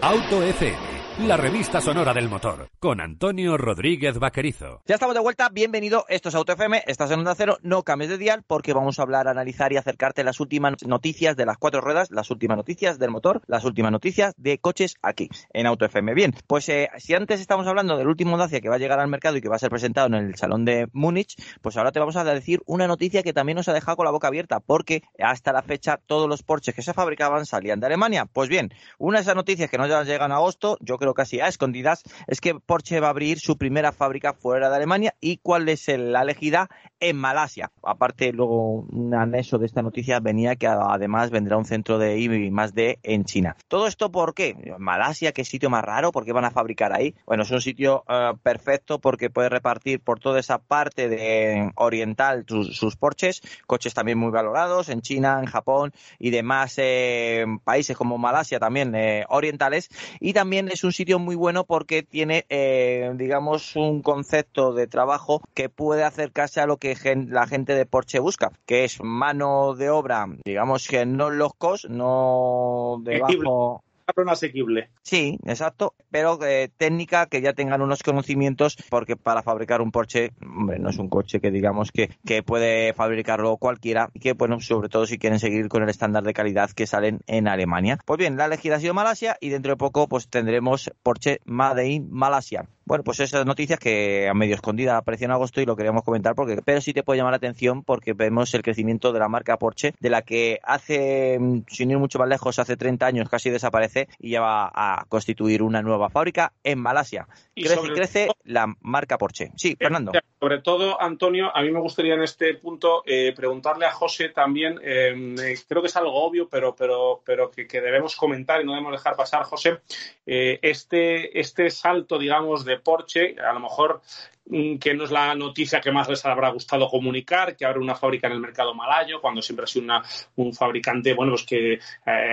Auto FM la revista sonora del motor, con Antonio Rodríguez Vaquerizo. Ya estamos de vuelta, bienvenido, esto es Auto FM, estás en Onda Cero, no cambies de dial porque vamos a hablar, analizar y acercarte las últimas noticias de las cuatro ruedas, las últimas noticias del motor, las últimas noticias de coches aquí, en Auto FM. Bien, pues eh, si antes estamos hablando del último Dacia que va a llegar al mercado y que va a ser presentado en el Salón de Múnich, pues ahora te vamos a decir una noticia que también nos ha dejado con la boca abierta, porque hasta la fecha todos los Porsches que se fabricaban salían de Alemania. Pues bien, una de esas noticias que no ya llegan a agosto, yo creo casi a escondidas, es que Porsche va a abrir su primera fábrica fuera de Alemania y cuál es la elegida en Malasia. Aparte, luego un anexo de esta noticia venía que además vendrá un centro de I más D en China. ¿Todo esto por qué? Malasia, qué sitio más raro, ¿por qué van a fabricar ahí? Bueno, es un sitio eh, perfecto porque puede repartir por toda esa parte de oriental sus, sus, Porsches, coches también muy valorados en China, en Japón y demás eh, países como Malasia también eh, orientales y también es un sitio muy bueno porque tiene, eh, digamos, un concepto de trabajo que puede acercarse a lo que la gente de Porsche busca, que es mano de obra, digamos que no los cost, no asequible. Sí, exacto, pero eh, técnica que ya tengan unos conocimientos, porque para fabricar un Porsche, hombre, no es un coche que digamos que, que puede fabricarlo cualquiera, y que bueno, sobre todo si quieren seguir con el estándar de calidad que salen en Alemania. Pues bien, la elegida ha sido Malasia y dentro de poco pues tendremos Porsche Made in Malasia. Bueno, pues esas noticias que a medio escondida apareció en agosto y lo queríamos comentar porque, pero sí te puede llamar la atención porque vemos el crecimiento de la marca Porsche, de la que hace, sin ir mucho más lejos, hace 30 años casi desaparece y ya va a constituir una nueva fábrica en Malasia. Y crece, crece la marca Porsche. Sí, Fernando. Sobre todo, Antonio, a mí me gustaría en este punto eh, preguntarle a José también, eh, creo que es algo obvio, pero, pero, pero que, debemos comentar y no debemos dejar pasar, José, eh, este, este salto, digamos, de Porsche, a lo mejor Mm, que no es la noticia que más les habrá gustado comunicar, que abre una fábrica en el mercado malayo, cuando siempre ha sido un fabricante, bueno, pues que eh,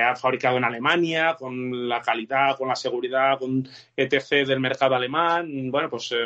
ha fabricado en Alemania, con la calidad, con la seguridad, con etc. del mercado alemán. Bueno, pues eh,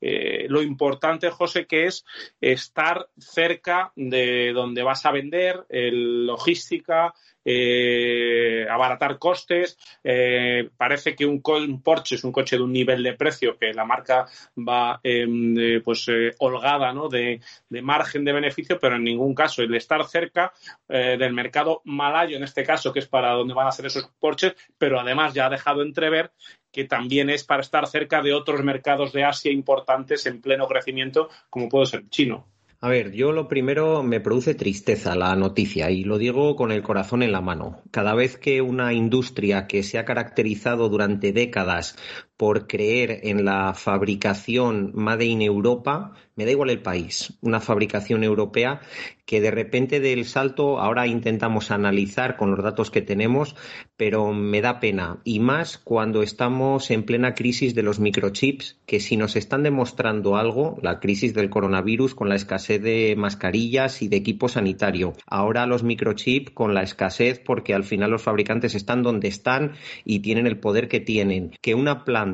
eh, lo importante, José, que es estar cerca de donde vas a vender, el logística, eh, abaratar costes. Eh, parece que un, Porsche es un coche de un nivel de precio que la marca va em, pues eh, holgada ¿no? de, margen de beneficio, pero en ningún caso el estar cerca del mercado malayo, en este caso, que es para donde van a ser esos Porsches, pero además ya ha dejado entrever que también es para estar cerca de otros mercados de Asia importantes en pleno crecimiento, como puede ser chino. A ver, yo lo primero me produce tristeza la noticia y lo digo con el corazón en la mano. Cada vez que una industria que se ha caracterizado durante décadas por creer en la fabricación Made in Europa, me da igual el país, una fabricación europea que de repente del salto ahora intentamos analizar con los datos que tenemos, pero me da pena. Y más cuando estamos en plena crisis de los microchips, que si nos están demostrando algo, la crisis del coronavirus con la escasez de mascarillas y de equipo sanitario. Ahora los microchips con la escasez porque al final los fabricantes están donde están y tienen el poder que tienen. Que una planta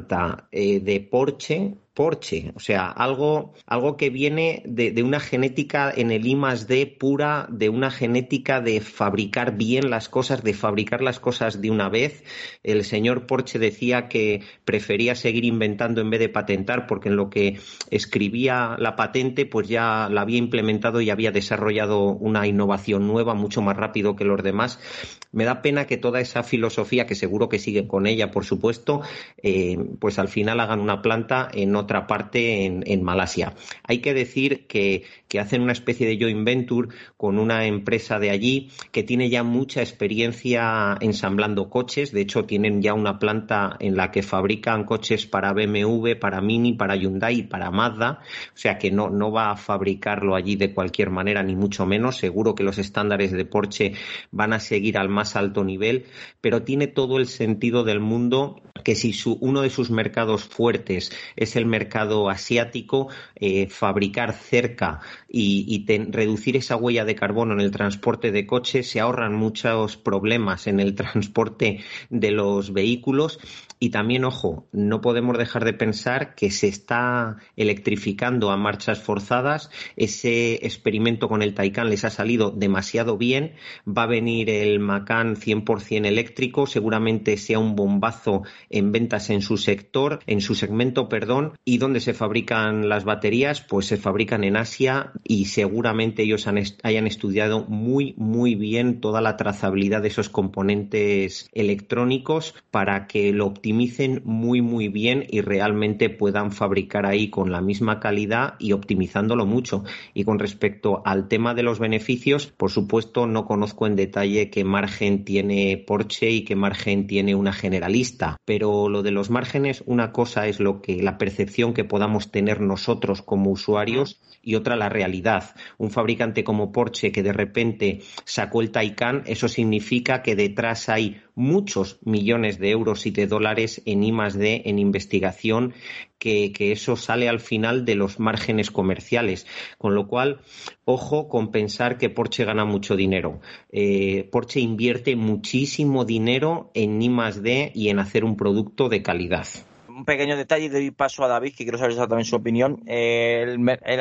eh, de Porsche Porsche, o sea, algo, algo que viene de, una genética en el I más D pura, de una genética de fabricar bien las cosas, de fabricar las cosas de una vez. El señor Porsche decía que prefería seguir inventando en vez de patentar, porque en lo que escribía la patente, pues ya la había implementado y había desarrollado una innovación nueva mucho más rápido que los demás. Me da pena que toda esa filosofía, que seguro que sigue con ella, por supuesto, eh, pues al final hagan una planta en parte en, Malasia. Hay que decir que, hacen una especie de joint venture con una empresa de allí que tiene ya mucha experiencia ensamblando coches. De hecho, tienen ya una planta en la que fabrican coches para BMW, para Mini, para Hyundai y para Mazda. O sea que no, no va a fabricarlo allí de cualquier manera, ni mucho menos. Seguro que los estándares de Porsche van a seguir al más alto nivel, pero tiene todo el sentido del mundo que si su, uno de sus mercados fuertes es el mercado asiático, eh, fabricar cerca y, reducir esa huella de carbono en el transporte de coches, se ahorran muchos problemas en el transporte de los vehículos y también, ojo, no podemos dejar de pensar que se está electrificando a marchas forzadas. Ese experimento con el Taycan les ha salido demasiado bien. Va a venir el Macan 100% eléctrico. Seguramente sea un bombazo en ventas en su sector, en su segmento, perdón. ¿Y dónde se fabrican las baterías? Pues se fabrican en Asia y seguramente ellos hayan estudiado muy, muy bien toda la trazabilidad de esos componentes electrónicos para que lo optimicen muy muy bien y realmente puedan fabricar ahí con la misma calidad y optimizándolo mucho. Y con respecto al tema de los beneficios, por supuesto no conozco en detalle qué margen tiene Porsche y qué margen tiene una generalista, pero lo de los márgenes, una cosa es lo que la percepción que podamos tener nosotros como usuarios y otra la realidad. Un fabricante como Porsche que de repente sacó el Taycan, eso significa que detrás hay muchos millones de euros y de dólares en I D, en investigación, que, eso sale al final de los márgenes comerciales. Con lo cual, ojo con pensar que Porsche gana mucho dinero. Eh, Porsche invierte muchísimo dinero en I D y en hacer un producto de calidad un pequeño detalle y doy paso a David, que quiero saber también su opinión.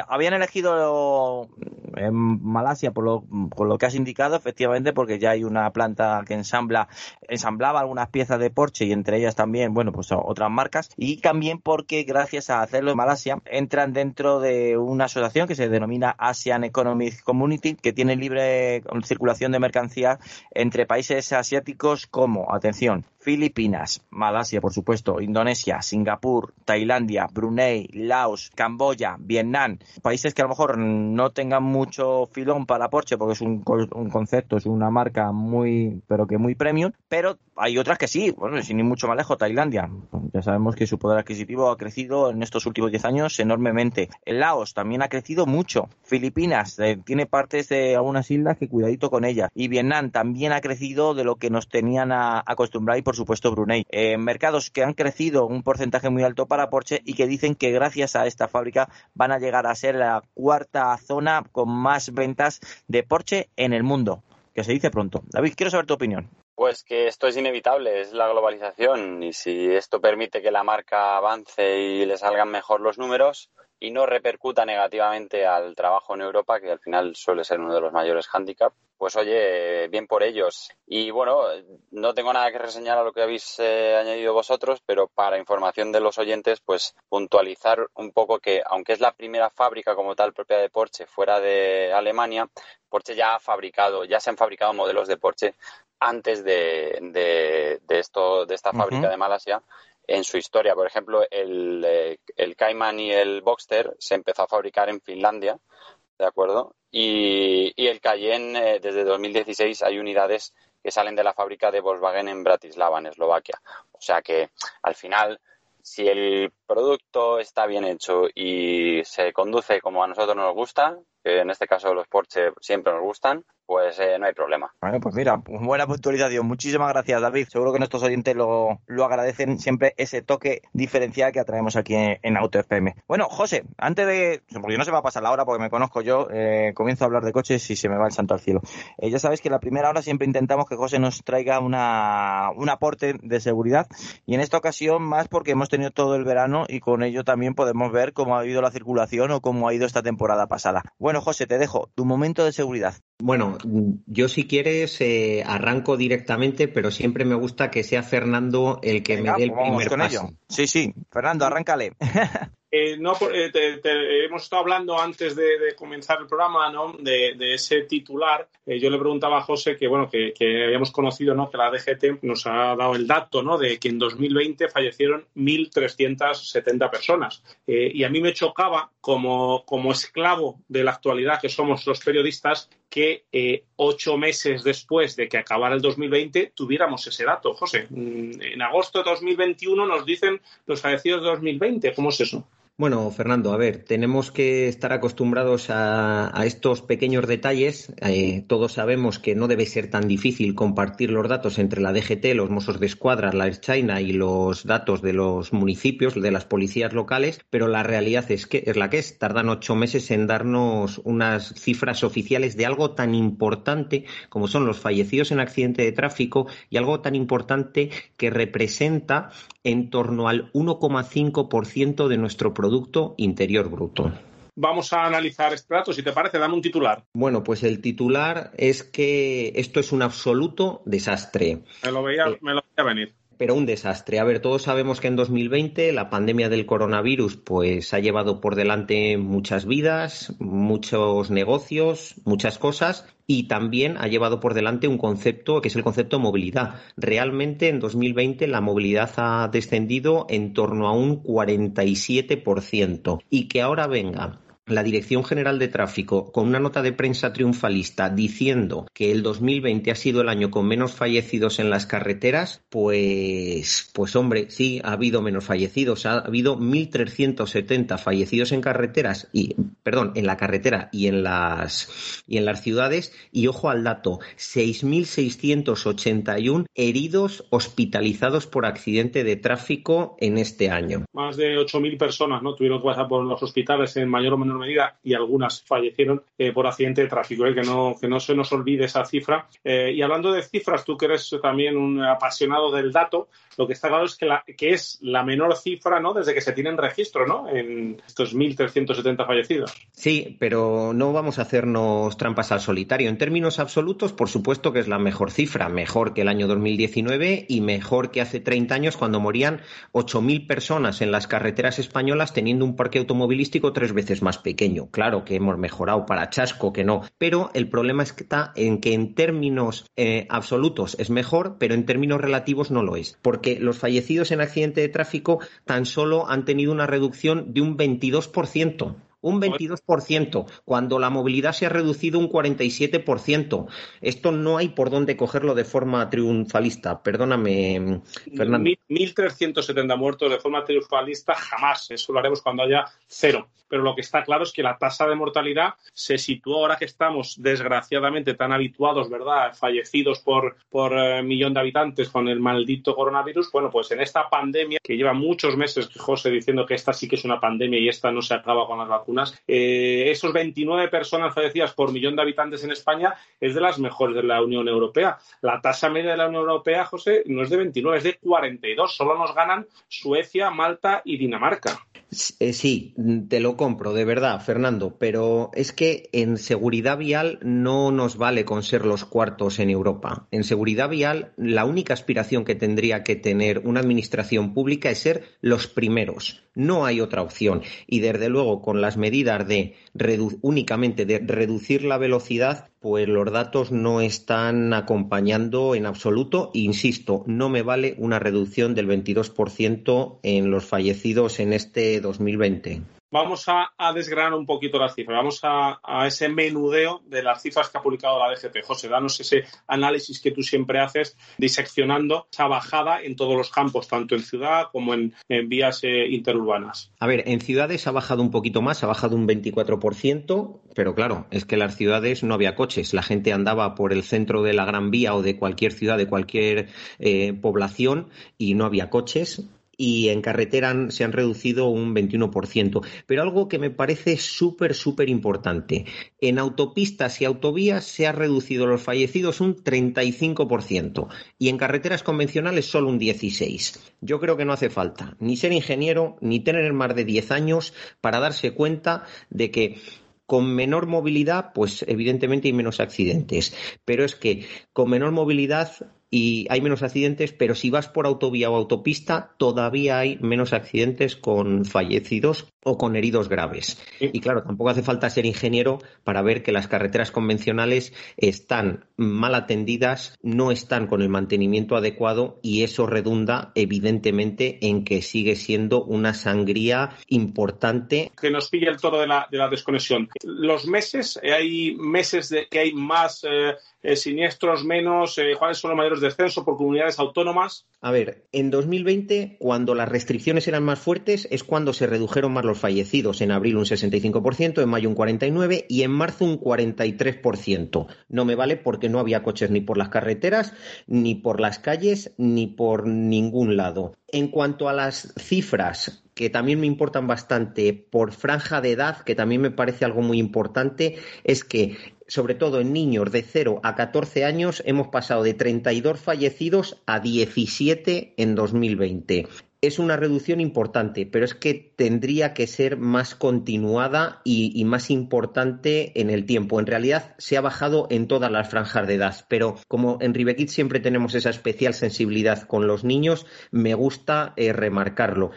habían elegido en Malasia, por lo, por lo que has indicado, efectivamente, porque ya hay una planta que ensambla, ensamblaba algunas piezas de Porsche y entre ellas también, bueno, pues otras marcas. Y también porque gracias a hacerlo en Malasia, entran dentro de una asociación que se denomina Asian Economic Community, que tiene libre circulación de mercancías entre países asiáticos como, atención, Filipinas, Malasia, por supuesto, Indonesia, Singapur, Tailandia, Brunei, Laos, Camboya, Vietnam, países que a lo mejor no tengan mucho filón para Porsche porque es un, un concepto, es una marca muy, pero que muy premium, pero hay otras que sí, bueno, sin ir mucho más lejos, Tailandia. Ya sabemos que su poder adquisitivo ha crecido en estos últimos 10 años enormemente. Laos también ha crecido mucho. Filipinas eh, tiene partes de algunas islas que cuidadito con ellas. Y Vietnam también ha crecido de lo que nos tenían a, acostumbrados supuesto Brunei. Eh, mercados que han crecido un porcentaje muy alto para Porsche y que dicen que gracias a esta fábrica van a llegar a ser la cuarta zona con más ventas de Porsche en el mundo. Que se dice pronto. David, quiero saber tu opinión. Pues que esto es inevitable, es la globalización y si esto permite que la marca avance y le salgan mejor los números y no repercuta negativamente al trabajo en Europa, que al final suele ser uno de los mayores hándicaps, pues oye, bien por ellos. Y bueno, no tengo nada que reseñar a lo que habéis eh, añadido vosotros, pero para información de los oyentes, pues puntualizar un poco que aunque es la primera fábrica como tal propia de Porsche fuera de Alemania, Porsche ya ha fabricado, ya se han fabricado modelos de Porsche antes de, de, esto, de esta fábrica de Malasia en su historia. Por ejemplo, el, eh, Cayman y el Boxster se empezó a fabricar en Finlandia, ¿de acuerdo? Y, y el Cayenne, eh, desde 2016, hay unidades que salen de la fábrica de Volkswagen en Bratislava, en Eslovaquia. O sea que, al final, si el producto está bien hecho y se conduce como a nosotros nos gusta, que en este caso los Porsche siempre nos gustan, pues eh, no hay problema. Bueno, pues mira, buena puntualización. Muchísimas gracias, David. Seguro que nuestros oyentes lo, lo agradecen siempre ese toque diferencial que atraemos aquí en, Auto FM. Bueno, José, antes de. Porque no se va a pasar la hora porque me conozco yo, eh, comienzo a hablar de coches y se me va el santo al cielo. Eh, ya sabes que la primera hora siempre intentamos que José nos traiga una, un aporte de seguridad y en esta ocasión más porque hemos tenido todo el verano y con ello también podemos ver cómo ha ido la circulación o cómo ha ido esta temporada pasada. Bueno, José, te dejo tu momento de seguridad. Bueno, yo si quieres eh, arranco directamente, pero siempre me gusta que sea Fernando el que me dé el pues primer paso. Sí, sí, Fernando, arráncale. Eh, no, eh, hemos estado hablando antes de, comenzar el programa ¿no? de, ese titular. Eh, yo le preguntaba a José que bueno que, habíamos conocido ¿no? que la DGT nos ha dado el dato ¿no? de que en 2020 fallecieron 1.370 personas. y a mí me chocaba como, como esclavo de la actualidad que somos los periodistas que ocho meses después de que acabara el 2020 tuviéramos ese dato. José, mm, en agosto de 2021 nos dicen los fallecidos de 2020. ¿Cómo es eso? Bueno, Fernando, a ver, tenemos que estar acostumbrados a, estos pequeños detalles. Eh, todos sabemos que no debe ser tan difícil compartir los datos entre la DGT, los Mossos de Escuadra, la China y los datos de los municipios, de las policías locales, pero la realidad es que es la que es. Tardan ocho meses en darnos unas cifras oficiales de algo tan importante como son los fallecidos en accidente de tráfico y algo tan importante que representa en torno al 1,5% de nuestro Producto Interior Bruto. Vamos a analizar este dato, si te parece, dame un titular. Bueno, pues el titular es que esto es un absoluto desastre. Me lo veía, eh, me lo veía venir pero un desastre. A ver, todos sabemos que en 2020 la pandemia del coronavirus pues ha llevado por delante muchas vidas, muchos negocios, muchas cosas y también ha llevado por delante un concepto que es el concepto de movilidad. Realmente en 2020 la movilidad ha descendido en torno a un 47% y que ahora venga la Dirección General de Tráfico con una nota de prensa triunfalista diciendo que el 2020 ha sido el año con menos fallecidos en las carreteras, pues, pues hombre, sí, ha habido menos fallecidos. Ha habido 1.370 fallecidos en carreteras y, perdón, en la carretera y en las, y en las ciudades. Y ojo al dato, 6.681 heridos hospitalizados por accidente de tráfico en este año. Más de 8.000 personas, ¿no? Tuvieron que pasar por los hospitales en mayor o menor medida y algunas fallecieron eh, por accidente de tráfico, que, no, que no se nos olvide esa cifra. y hablando de cifras, tú que eres también un apasionado del dato, lo que está claro es que, es la menor cifra ¿no? desde que se tiene en registro ¿no? en estos 1.370 fallecidos. Sí, pero no vamos a hacernos trampas al solitario. En términos absolutos, por supuesto que es la mejor cifra, mejor que el año 2019 y mejor que hace 30 años cuando morían 8.000 personas en las carreteras españolas teniendo un parque automovilístico tres veces más pequeño. Claro que hemos mejorado para chasco, que no, pero el problema está en que en términos eh, absolutos es mejor, pero en términos relativos no lo es, porque los fallecidos en accidente de tráfico tan solo han tenido una reducción de un 22% un 22%, cuando la movilidad se ha reducido un 47%. Esto no hay por dónde cogerlo de forma triunfalista. Perdóname, Fernando. 1.370 muertos de forma triunfalista jamás. Eso lo haremos cuando haya cero. Pero lo que está claro es que la tasa de mortalidad se sitúa ahora que estamos desgraciadamente tan habituados, ¿verdad? Fallecidos por, por eh, millón de habitantes con el maldito coronavirus. Bueno, pues en esta pandemia que lleva muchos meses, José, diciendo que esta sí que es una pandemia y esta no se acaba con las vacunas eh, esos 29 personas fallecidas por millón de habitantes en España es de las mejores de la Unión Europea. La tasa media de la Unión Europea, José, no es de 29, es de 42. Solo nos ganan Suecia, Malta y Dinamarca. Eh, sí, te lo compro, de verdad, Fernando, pero es que en seguridad vial no nos vale con ser los cuartos en Europa. En seguridad vial, la única aspiración que tendría que tener una administración pública es ser los primeros. No hay otra opción. Y desde luego, con las medidas de únicamente de reducir la velocidad, pues los datos no están acompañando en absoluto. Insisto, no me vale una reducción del 22% en los fallecidos en este 2020. Vamos a, desgranar un poquito las cifras, vamos a, ese menudeo de las cifras que ha publicado la DGT. José, danos ese análisis que tú siempre haces, diseccionando esa bajada en todos los campos, tanto en ciudad como en, vías eh, interurbanas. A ver, en ciudades ha bajado un poquito más, ha bajado un 24%, pero claro, es que en las ciudades no había coches, la gente andaba por el centro de la Gran Vía o de cualquier ciudad, de cualquier eh, población y no había coches y en carretera se han reducido un 21%. Pero algo que me parece súper, súper importante. En autopistas y autovías se ha reducido los fallecidos un 35% y en carreteras convencionales solo un 16%. Yo creo que no hace falta ni ser ingeniero ni tener más de 10 años para darse cuenta de que con menor movilidad, pues evidentemente hay menos accidentes. Pero es que con menor movilidad y hay menos accidentes, pero si vas por autovía o autopista, todavía hay menos accidentes con fallecidos o con heridos graves. Y claro, tampoco hace falta ser ingeniero para ver que las carreteras convencionales están mal atendidas, no están con el mantenimiento adecuado y eso redunda evidentemente en que sigue siendo una sangría importante. Que nos pilla el toro de la, desconexión. Los meses, eh, hay meses de que hay más eh, eh, siniestros, menos, ¿cuáles son los mayores descensos por comunidades autónomas? A ver, en 2020, cuando las restricciones eran más fuertes, es cuando se redujeron más los fallecidos. En abril un 65%, en mayo un 49% y en marzo un 43%. No me vale porque no había coches ni por las carreteras, ni por las calles, ni por ningún lado. En cuanto a las cifras, que también me importan bastante por franja de edad, que también me parece algo muy importante, es que sobre todo en niños de 0 a 14 años, hemos pasado de 32 fallecidos a 17 en 2020 es una reducción importante, pero es que tendría que ser más continuada y, más importante en el tiempo. En realidad se ha bajado en todas las franjas de edad, pero como en Ribekit siempre tenemos esa especial sensibilidad con los niños, me gusta eh, remarcarlo.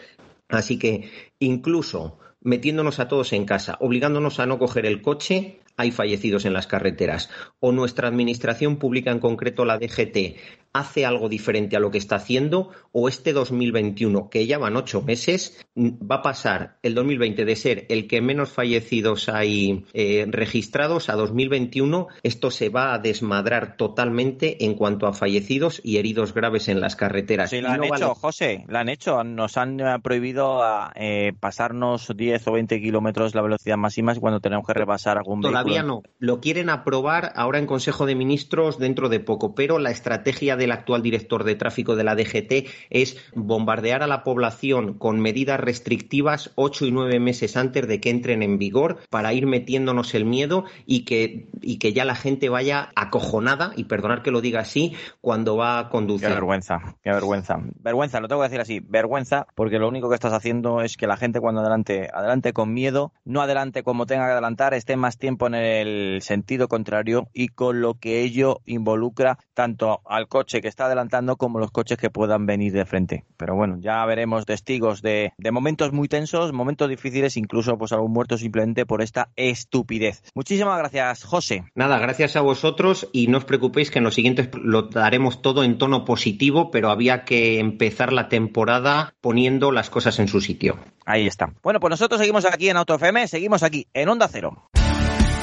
Así que incluso metiéndonos a todos en casa, obligándonos a no coger el coche, hay fallecidos en las carreteras. O nuestra administración pública, en concreto la DGT, hace algo diferente a lo que está haciendo, o este 2021, que ya van ocho meses, va a pasar el 2020 de ser el que menos fallecidos hay eh, registrados a 2021. Esto se va a desmadrar totalmente en cuanto a fallecidos y heridos graves en las carreteras. Sí, lo han hecho, José, lo han hecho. Nos han eh, prohibido eh, pasarnos 10 o 20 kilómetros la velocidad máxima cuando tenemos que repasar algún vehículo todavía no. Lo quieren aprobar ahora en Consejo de Ministros dentro de poco, pero la estrategia del actual director de tráfico de la DGT es bombardear a la población con medidas restrictivas ocho y nueve meses antes de que entren en vigor para ir metiéndonos el miedo y que, y que ya la gente vaya acojonada, y perdonar que lo diga así, cuando va a conducir. Qué vergüenza, qué vergüenza. Vergüenza, lo tengo que decir así, vergüenza, porque lo único que estás haciendo es que la gente cuando adelante, adelante con miedo, no adelante como tenga que adelantar, esté más tiempo en el sentido contrario y con lo que ello involucra tanto al coche que está adelantando como los coches que puedan venir de frente. Pero bueno, ya veremos testigos de, de momentos muy tensos, momentos difíciles, incluso pues algún muerto simplemente por esta estupidez. Muchísimas gracias, José. Nada, gracias a vosotros y no os preocupéis que en los siguientes lo daremos todo en tono positivo, pero había que empezar la temporada poniendo las cosas en su sitio. Ahí está. Bueno, pues nosotros seguimos aquí en Auto FM, seguimos aquí en Onda Cero.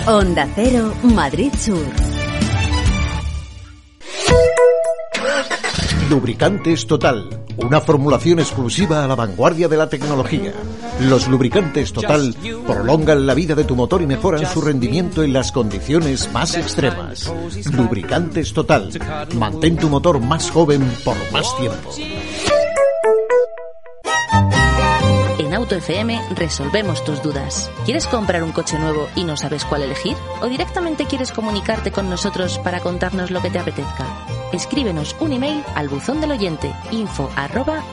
Onda Cero, Madrid Sur. Lubricantes Total, una formulación exclusiva a la vanguardia de la tecnología. Los lubricantes Total prolongan la vida de tu motor y mejoran su rendimiento en las condiciones más extremas. Lubricantes Total, mantén tu motor más joven por más tiempo. En Auto FM resolvemos tus dudas. ¿Quieres comprar un coche nuevo y no sabes cuál elegir? ¿O directamente quieres comunicarte con nosotros para contarnos lo que te apetezca? Escríbenos un email al buzón del oyente info arroba.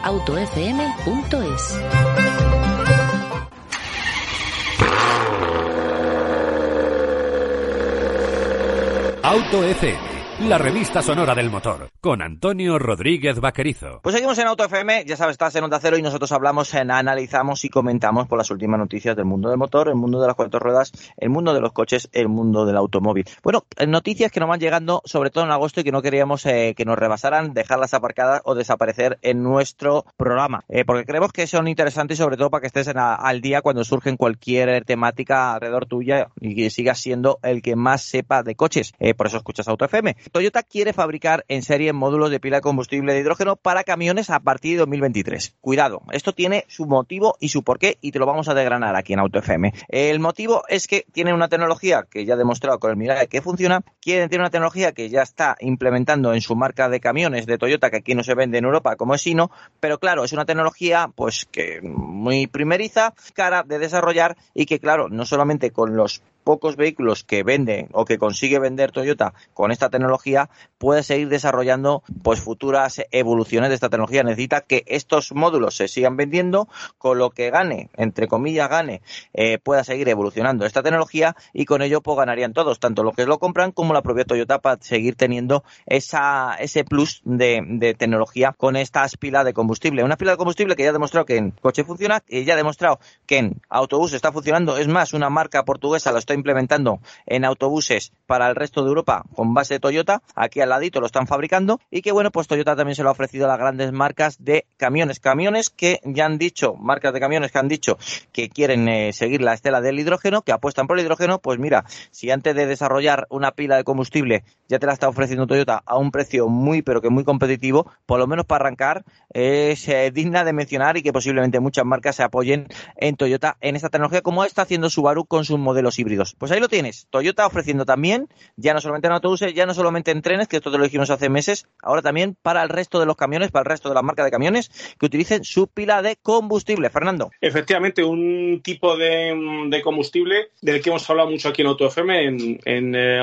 Auto FM, la revista sonora del motor, con Antonio Rodríguez Vaquerizo. Pues seguimos en Auto FM, ya sabes, estás en Onda Cero y nosotros hablamos, en, analizamos y comentamos por las últimas noticias del mundo del motor, el mundo de las cuatro ruedas, el mundo de los coches, el mundo del automóvil. Bueno, eh, noticias que nos van llegando, sobre todo en agosto, y que no queríamos eh, que nos rebasaran, dejarlas aparcadas o desaparecer en nuestro programa, eh, porque creemos que son interesantes sobre todo para que estés en al día cuando surgen cualquier temática alrededor tuya y que sigas siendo el que más sepa de coches. Eh, por eso escuchas Auto FM. Toyota quiere fabricar en serie módulos de pila de combustible de hidrógeno para camiones a partir de 2023. Cuidado, esto tiene su motivo y su porqué y te lo vamos a desgranar aquí en Auto FM. El motivo es que tienen una tecnología que ya ha demostrado con el Mirai que funciona, quieren tener una tecnología que ya está implementando en su marca de camiones de Toyota que aquí no se vende en Europa como es Sino, pero claro, es una tecnología pues que muy primeriza, cara de desarrollar y que claro, no solamente con los pocos vehículos que vende o que consigue vender Toyota con esta tecnología puede seguir desarrollando pues futuras evoluciones de esta tecnología. Necesita que estos módulos se sigan vendiendo, con lo que gane, entre comillas gane, eh, pueda seguir evolucionando esta tecnología y con ello pues ganarían todos, tanto los que lo compran como la propia Toyota para seguir teniendo esa, ese plus de, tecnología con estas pilas de combustible. Una pila de combustible que ya ha demostrado que en coche funciona, que ya ha demostrado que en autobús está funcionando. Es más, una marca portuguesa lo implementando en autobuses para el resto de Europa con base de Toyota. Aquí al ladito lo están fabricando y que bueno, pues Toyota también se lo ha ofrecido a las grandes marcas de camiones. Camiones que ya han dicho, marcas de camiones que han dicho que quieren eh, seguir la estela del hidrógeno, que apuestan por el hidrógeno, pues mira, si antes de desarrollar una pila de combustible ya te la está ofreciendo Toyota a un precio muy pero que muy competitivo, por lo menos para arrancar es eh, digna de mencionar y que posiblemente muchas marcas se apoyen en Toyota en esta tecnología como está haciendo Subaru con sus modelos híbridos. Pues ahí lo tienes, Toyota ofreciendo también, ya no solamente en autobuses, ya no solamente en trenes, que esto te lo dijimos hace meses, ahora también para el resto de los camiones, para el resto de las marcas de camiones que utilicen su pila de combustible. Fernando. Efectivamente, un tipo de, combustible del que hemos hablado mucho aquí en AutoFM. En, en eh,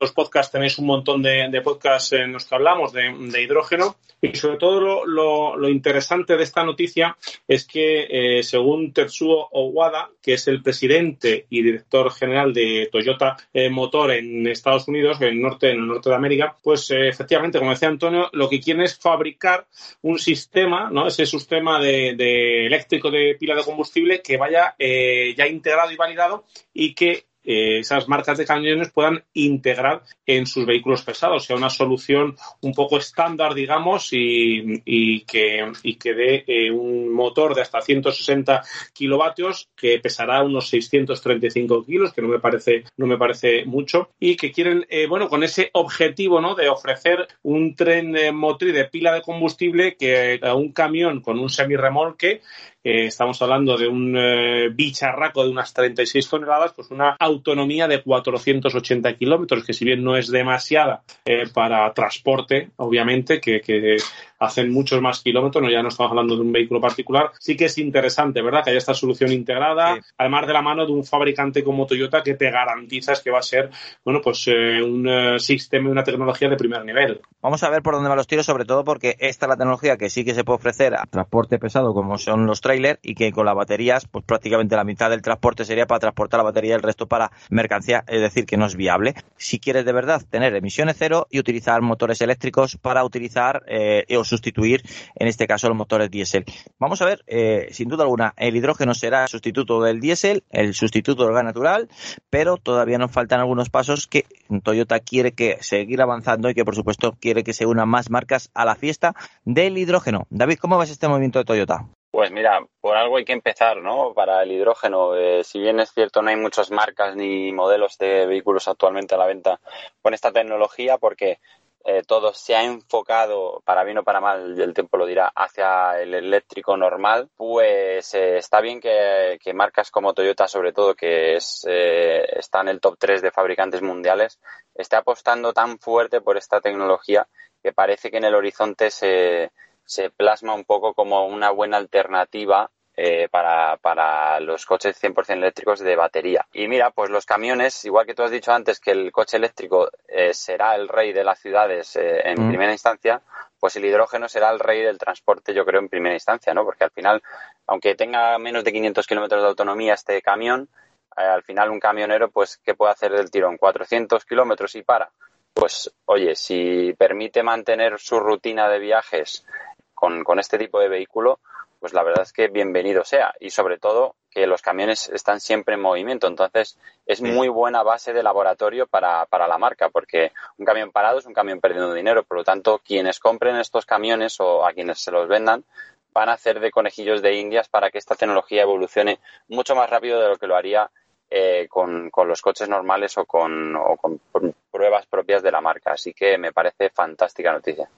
los podcasts, tenéis un montón de, podcasts en los que hablamos de, hidrógeno. Y sobre todo lo, interesante de esta noticia es que, eh, según Tetsuo Owada, que es el presidente y director general de Toyota eh, Motor en Estados Unidos, en el norte, en el norte de América, pues eh, efectivamente, como decía Antonio, lo que quieren es fabricar un sistema, ¿no? Ese sistema de, de eléctrico de pila de combustible que vaya eh, ya integrado y validado y que eh, esas marcas de camiones puedan integrar en sus vehículos pesados, sea una solución un poco estándar, digamos, y, y que, y que dé eh, un motor de hasta 160 kilovatios que pesará unos 635 kilos, que no me parece, no me parece mucho, y que quieren, eh, bueno, con ese objetivo, ¿no? De ofrecer un tren motriz de pila de combustible que a un camión con un semirremolque eh, estamos hablando de un eh, bicharraco de unas 36 toneladas, pues una autonomía de 480 kilómetros, que si bien no es demasiada eh, para transporte, obviamente, que, que hacen muchos más kilómetros, no, ya no estamos hablando de un vehículo particular, sí que es interesante, ¿verdad? Que haya esta solución integrada, además de la mano de un fabricante como Toyota que te garantizas que va a ser, bueno, pues eh, un eh, sistema y una tecnología de primer nivel. Vamos a ver por dónde van los tiros, sobre todo porque esta es la tecnología que sí que se puede ofrecer a transporte pesado como son los trailers y que con las baterías, pues prácticamente la mitad del transporte sería para transportar la batería y el resto para mercancía, es decir, que no es viable. Si quieres de verdad tener emisiones cero y utilizar motores eléctricos para utilizar eh, sustituir, en este caso, los motores diésel. Vamos a ver, eh, sin duda alguna, el hidrógeno será el sustituto del diésel, el sustituto del gas natural, pero todavía nos faltan algunos pasos que Toyota quiere que seguir avanzando y que, por supuesto, quiere que se unan más marcas a la fiesta del hidrógeno. David, ¿cómo ves este movimiento de Toyota? Pues mira, por algo hay que empezar, ¿no? Para el hidrógeno, eh, si bien es cierto no hay muchas marcas ni modelos de vehículos actualmente a la venta con esta tecnología, porque eh, todo se ha enfocado, para bien o para mal, el tiempo lo dirá, hacia el eléctrico normal, pues eh, está bien que, marcas como Toyota, sobre todo, que es, eh, está en el top 3 de fabricantes mundiales, esté apostando tan fuerte por esta tecnología que parece que en el horizonte se, se plasma un poco como una buena alternativa eh, para, para, los coches 100% eléctricos de batería. Y mira, pues los camiones, igual que tú has dicho antes que el coche eléctrico eh, será el rey de las ciudades eh, en mm. primera instancia, pues el hidrógeno será el rey del transporte, yo creo, en primera instancia, ¿no? Porque al final, aunque tenga menos de 500 kilómetros de autonomía este camión, al final un camionero, pues, ¿qué puede hacer del tirón? 400 kilómetros y para. Pues, oye, si permite mantener su rutina de viajes con, con este tipo de vehículo, pues la verdad es que bienvenido sea. Y sobre todo que los camiones están siempre en movimiento. Entonces es muy buena base de laboratorio para, para la marca, porque un camión parado es un camión perdiendo dinero. Por lo tanto, quienes compren estos camiones o a quienes se los vendan van a hacer de conejillos de indias para que esta tecnología evolucione mucho más rápido de lo que lo haría eh, con, con, los coches normales o con, o con pruebas propias de la marca. Así que me parece fantástica noticia.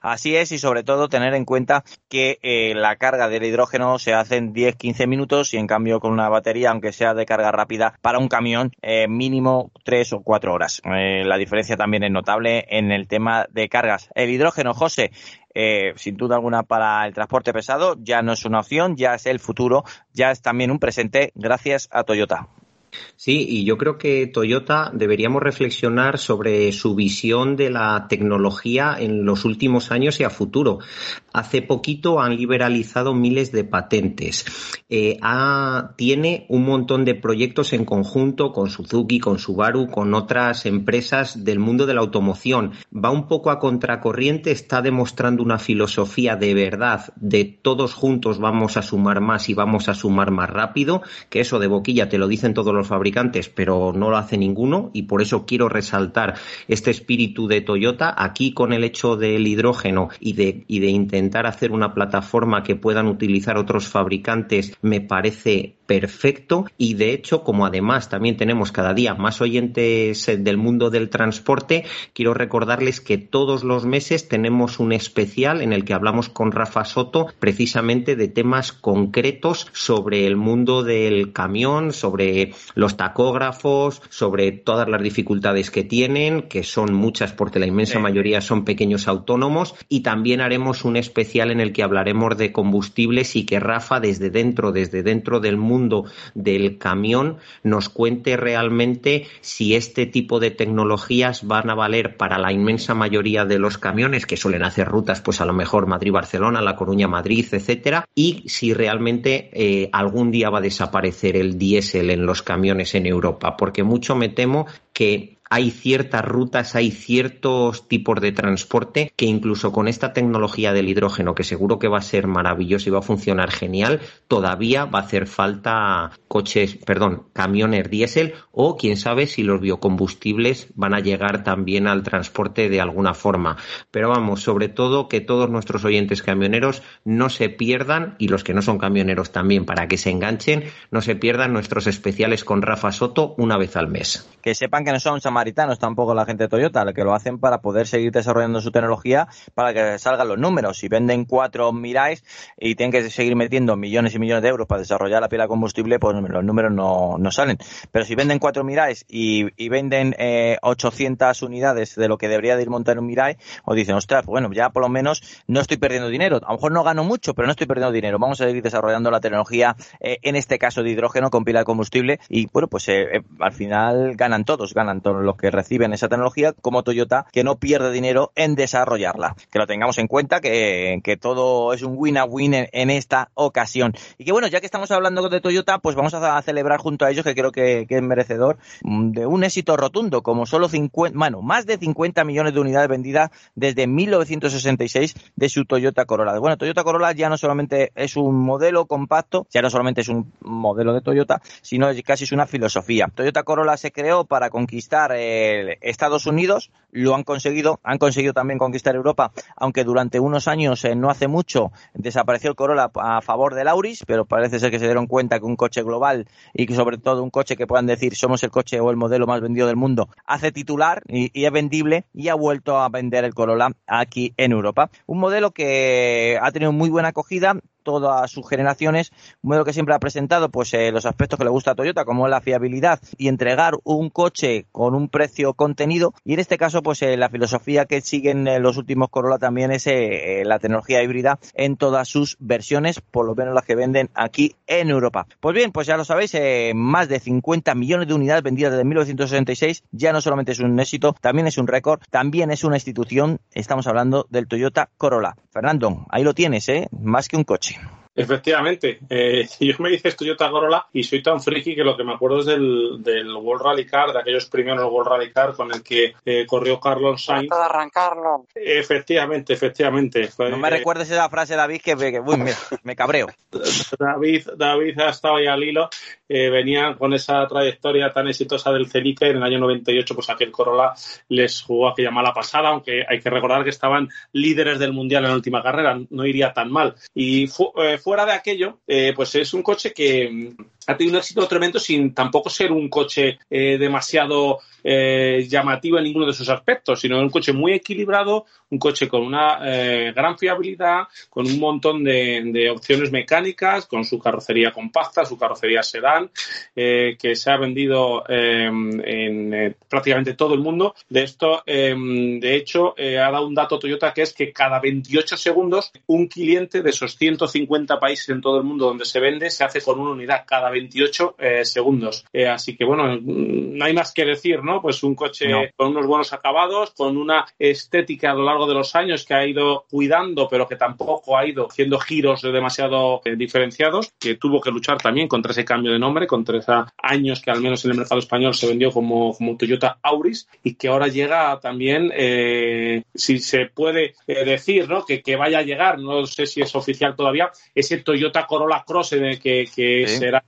Así es, y sobre todo tener en cuenta que eh, la carga del hidrógeno se hace en 10-15 minutos y en cambio con una batería, aunque sea de carga rápida, para un camión eh, mínimo 3 o 4 horas. Eh, la diferencia también es notable en el tema de cargas. El hidrógeno, José, sin duda alguna para el transporte pesado ya no es una opción, ya es el futuro, ya es también un presente gracias a Toyota. Sí, y yo creo que Toyota deberíamos reflexionar sobre su visión de la tecnología en los últimos años y a futuro. Hace poquito han liberalizado miles de patentes. Eh, tiene un montón de proyectos en conjunto con Suzuki, con Subaru, con otras empresas del mundo de la automoción. Va un poco a contracorriente, está demostrando una filosofía de verdad de todos juntos vamos a sumar más y vamos a sumar más rápido, que eso de boquilla te lo dicen todos los fabricantes, pero no lo hace ninguno y por eso quiero resaltar este espíritu de Toyota aquí con el hecho del hidrógeno y de, y de intentar hacer una plataforma que puedan utilizar otros fabricantes me parece perfecto. Y de hecho como además también tenemos cada día más oyentes del mundo del transporte quiero recordarles que todos los meses tenemos un especial en el que hablamos con Rafa Soto precisamente de temas concretos sobre el mundo del camión sobre los tacógrafos sobre todas las dificultades que tienen que son muchas porque la inmensa mayoría son pequeños autónomos y también haremos un especial en el que hablaremos de combustibles y que Rafa desde dentro desde dentro del mundo del camión nos cuente realmente si este tipo de tecnologías van a valer para la inmensa mayoría de los camiones que suelen hacer rutas, pues a lo mejor Madrid-Barcelona, La Coruña-Madrid, etcétera, y si realmente eh, algún día va a desaparecer el diésel en los camiones en Europa, porque mucho me temo que hay ciertas rutas, hay ciertos tipos de transporte que incluso con esta tecnología del hidrógeno, que seguro que va a ser maravilloso y va a funcionar genial, todavía va a hacer falta coches, perdón, camiones diésel o quién sabe si los biocombustibles van a llegar también al transporte de alguna forma. Pero vamos, sobre todo que todos nuestros oyentes camioneros no se pierdan y los que no son camioneros también para que se enganchen, no se pierdan nuestros especiales con Rafa Soto una vez al mes. Que sepan que no son samaritanos tampoco la gente de Toyota, que lo hacen para poder seguir desarrollando su tecnología para que salgan los números. Si venden cuatro Mirais y tienen que seguir metiendo millones y millones de euros para desarrollar la pila de combustible, pues los números no, no salen. Pero si venden cuatro Mirais y, y venden eh, 800 unidades de lo que debería de ir montar un Mirai, os dicen, ostras, pues bueno, ya por lo menos no estoy perdiendo dinero. A lo mejor no gano mucho, pero no estoy perdiendo dinero. Vamos a seguir desarrollando la tecnología, eh, en este caso de hidrógeno con pila de combustible y bueno, pues eh, eh, al final ganan todos, ganan todos que reciben esa tecnología, como Toyota, que no pierde dinero en desarrollarla. Que lo tengamos en cuenta, que, que todo es un win-a-win en, en, esta ocasión. Y que bueno, ya que estamos hablando de Toyota, pues vamos a celebrar junto a ellos, que creo que, que es merecedor, mm, de un éxito rotundo, como solo 50, bueno, más de 50 millones de unidades vendidas desde 1966 de su Toyota Corolla. Bueno, Toyota Corolla ya no solamente es un modelo compacto, ya no solamente es un modelo de Toyota, sino casi es una filosofía. Toyota Corolla se creó para conquistar Estados Unidos, lo han conseguido, han conseguido también conquistar Europa, aunque durante unos años, eh, no hace mucho, desapareció el Corolla a favor del Auris, pero parece ser que se dieron cuenta que un coche global y que sobre todo un coche que puedan decir somos el coche o el modelo más vendido del mundo, hace titular y, y es vendible y ha vuelto a vender el Corolla aquí en Europa. Un modelo que ha tenido muy buena acogida, todas sus generaciones, un modelo que siempre ha presentado pues eh, los aspectos que le gusta a Toyota, como la fiabilidad y entregar un coche con un precio contenido. Y en este caso, pues eh, la filosofía que siguen eh, los últimos Corolla también es la tecnología híbrida en todas sus versiones, por lo menos las que venden aquí en Europa. Pues bien, pues ya lo sabéis, más de 50 millones de unidades vendidas desde 1966, ya no solamente es un éxito, también es un récord, también es una institución, estamos hablando del Toyota Corolla. Fernando, ahí lo tienes, ¿eh? Más que un coche. Efectivamente, eh, yo me dices Toyota Corolla y soy tan friki que lo que me acuerdo es del, del World Rally Car, de aquellos primeros World Rally Car con el que eh, corrió Carlos Sainz. de arrancarlo. Efectivamente, efectivamente. No me Eh, recuerdes esa frase, David, que, me, que- uy, me, me cabreo. David, David ha estado ahí al hilo, eh, venía con esa trayectoria tan exitosa del Celica en el año 98 pues aquel Corolla les jugó aquella mala pasada, aunque hay que recordar que estaban líderes del Mundial en la última carrera, no iría tan mal. Y eh, fuera de aquello, eh, pues es un coche que ha tenido un éxito tremendo sin tampoco ser un coche eh, demasiado eh, llamativo en ninguno de sus aspectos, sino un coche muy equilibrado, un coche con una eh, gran fiabilidad, con un montón de, de opciones mecánicas, con su carrocería compacta, su carrocería sedán, eh, que se ha vendido eh, en prácticamente todo el mundo. De esto, eh, de hecho, ha dado un dato Toyota que es que cada 28 segundos un cliente de esos 150 países en todo el mundo donde se vende se hace con una unidad cada 28 eh, segundos. Eh, así que bueno, mm, no hay más que decir, ¿no? Pues un coche No. con unos buenos acabados, con una estética a lo largo de los años que ha ido cuidando, pero que tampoco ha ido haciendo giros demasiado eh, diferenciados, que tuvo que luchar también contra ese cambio de nombre, contra esos años que al menos en el mercado español se vendió como, como Toyota Auris y que ahora llega también, eh, si se puede decir, ¿no? Que, que vaya a llegar, no sé si es oficial todavía, ese Toyota Corolla Cross en el que, que Sí. será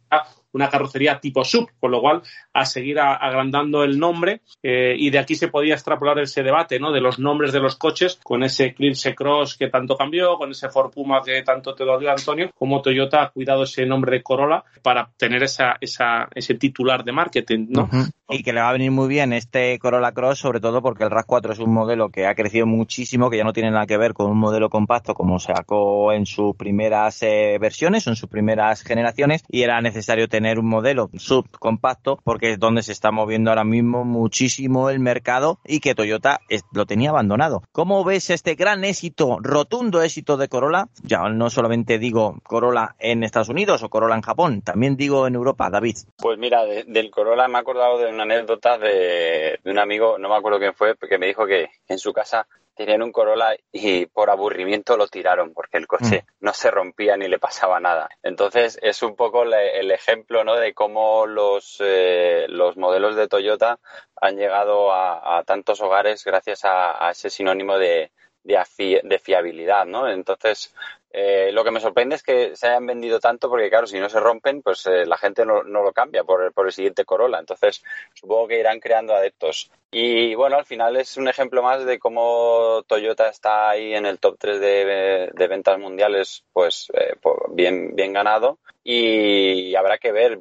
una carrocería tipo sub, con lo cual a seguir a- agrandando el nombre eh, y de aquí se podía extrapolar ese debate ¿no? de los nombres de los coches con ese Eclipse Cross que tanto cambió, con ese Ford Puma que tanto te dolió Antonio, como Toyota ha cuidado ese nombre de Corolla para tener esa, esa, ese titular de marketing. ¿no? Y que le va a venir muy bien este Corolla Cross, sobre todo porque el RAV4 es un modelo que ha crecido muchísimo, que ya no tiene nada que ver con un modelo compacto como sacó en sus primeras eh, versiones, en sus primeras generaciones, y era necesario tener un modelo subcompacto porque es donde se está moviendo ahora mismo muchísimo el mercado y que Toyota lo tenía abandonado. ¿Cómo ves este gran éxito, rotundo éxito de Corolla? Ya no solamente digo Corolla en Estados Unidos o Corolla en Japón, también digo en Europa, David. Pues mira, de- del Corolla me he acordado de una anécdota de, de un amigo, no me acuerdo quién fue, que me dijo que en su casa tenían un Corolla y por aburrimiento lo tiraron porque el coche no se rompía ni le pasaba nada. Entonces es un poco le- el ejemplo ¿no? de cómo los, eh, los modelos de Toyota han llegado a, a tantos hogares gracias a, a ese sinónimo de, de, afi- de fiabilidad. ¿no? Entonces eh, lo que me sorprende es que se hayan vendido tanto porque, claro, si no se rompen, pues eh, la gente no, no lo cambia por, el- siguiente Corolla. Entonces, supongo que irán creando adeptos. Y bueno, al final es un ejemplo más de cómo Toyota está ahí en el top 3 de, ventas mundiales, pues eh, bien, bien ganado. Y habrá que ver.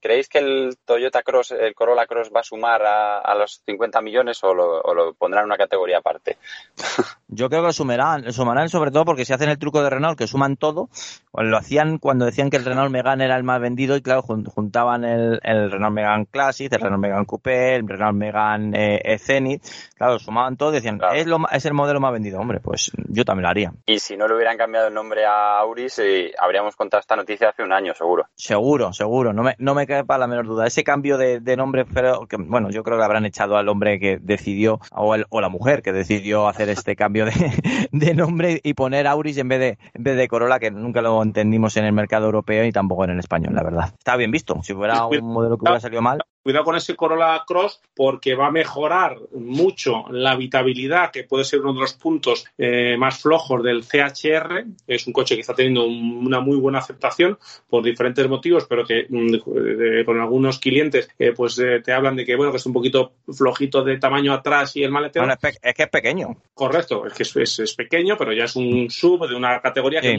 ¿Creéis que el Toyota Cross, el Corolla Cross va a sumar a, los 50 millones o lo, o lo, pondrán en una categoría aparte? Yo creo que sumarán, sumarán sobre todo porque si hacen el truco de Renault, que suman todo, lo hacían cuando decían que el Renault Megane era el más vendido y claro, juntaban el, Renault Megane Classic, el Renault Megane Coupé, el Renault Megane eh, Zenith, claro, sumaban todo y decían, es, lo, es el modelo más vendido, hombre, pues yo también lo haría. Y si no le hubieran cambiado el nombre a Auris, eh, habríamos contado esta noticia hace un año, seguro. Seguro, seguro, no me, no me cae para la menor duda. Ese cambio de, nombre, pero que, bueno, yo creo que habrán echado al hombre que decidió, o, el, o la mujer que decidió hacer este cambio de, de nombre y poner Auris en vez de, en vez de Corolla, que nunca lo entendimos en el mercado europeo y tampoco en el español, la verdad. Está bien visto. Si fuera un modelo que hubiera salido mal. Cuidado con ese Corolla Cross porque va a mejorar mucho la habitabilidad, que puede ser uno de los puntos eh, más flojos del CHR. Es un coche que está teniendo una muy buena aceptación por diferentes motivos, pero que mm, con algunos clientes eh, pues eh, te hablan de que bueno que es un poquito flojito de tamaño atrás y el maletero. Bueno, es, que es pequeño. Correcto, es que es, pequeño, pero ya es un sub de una categoría que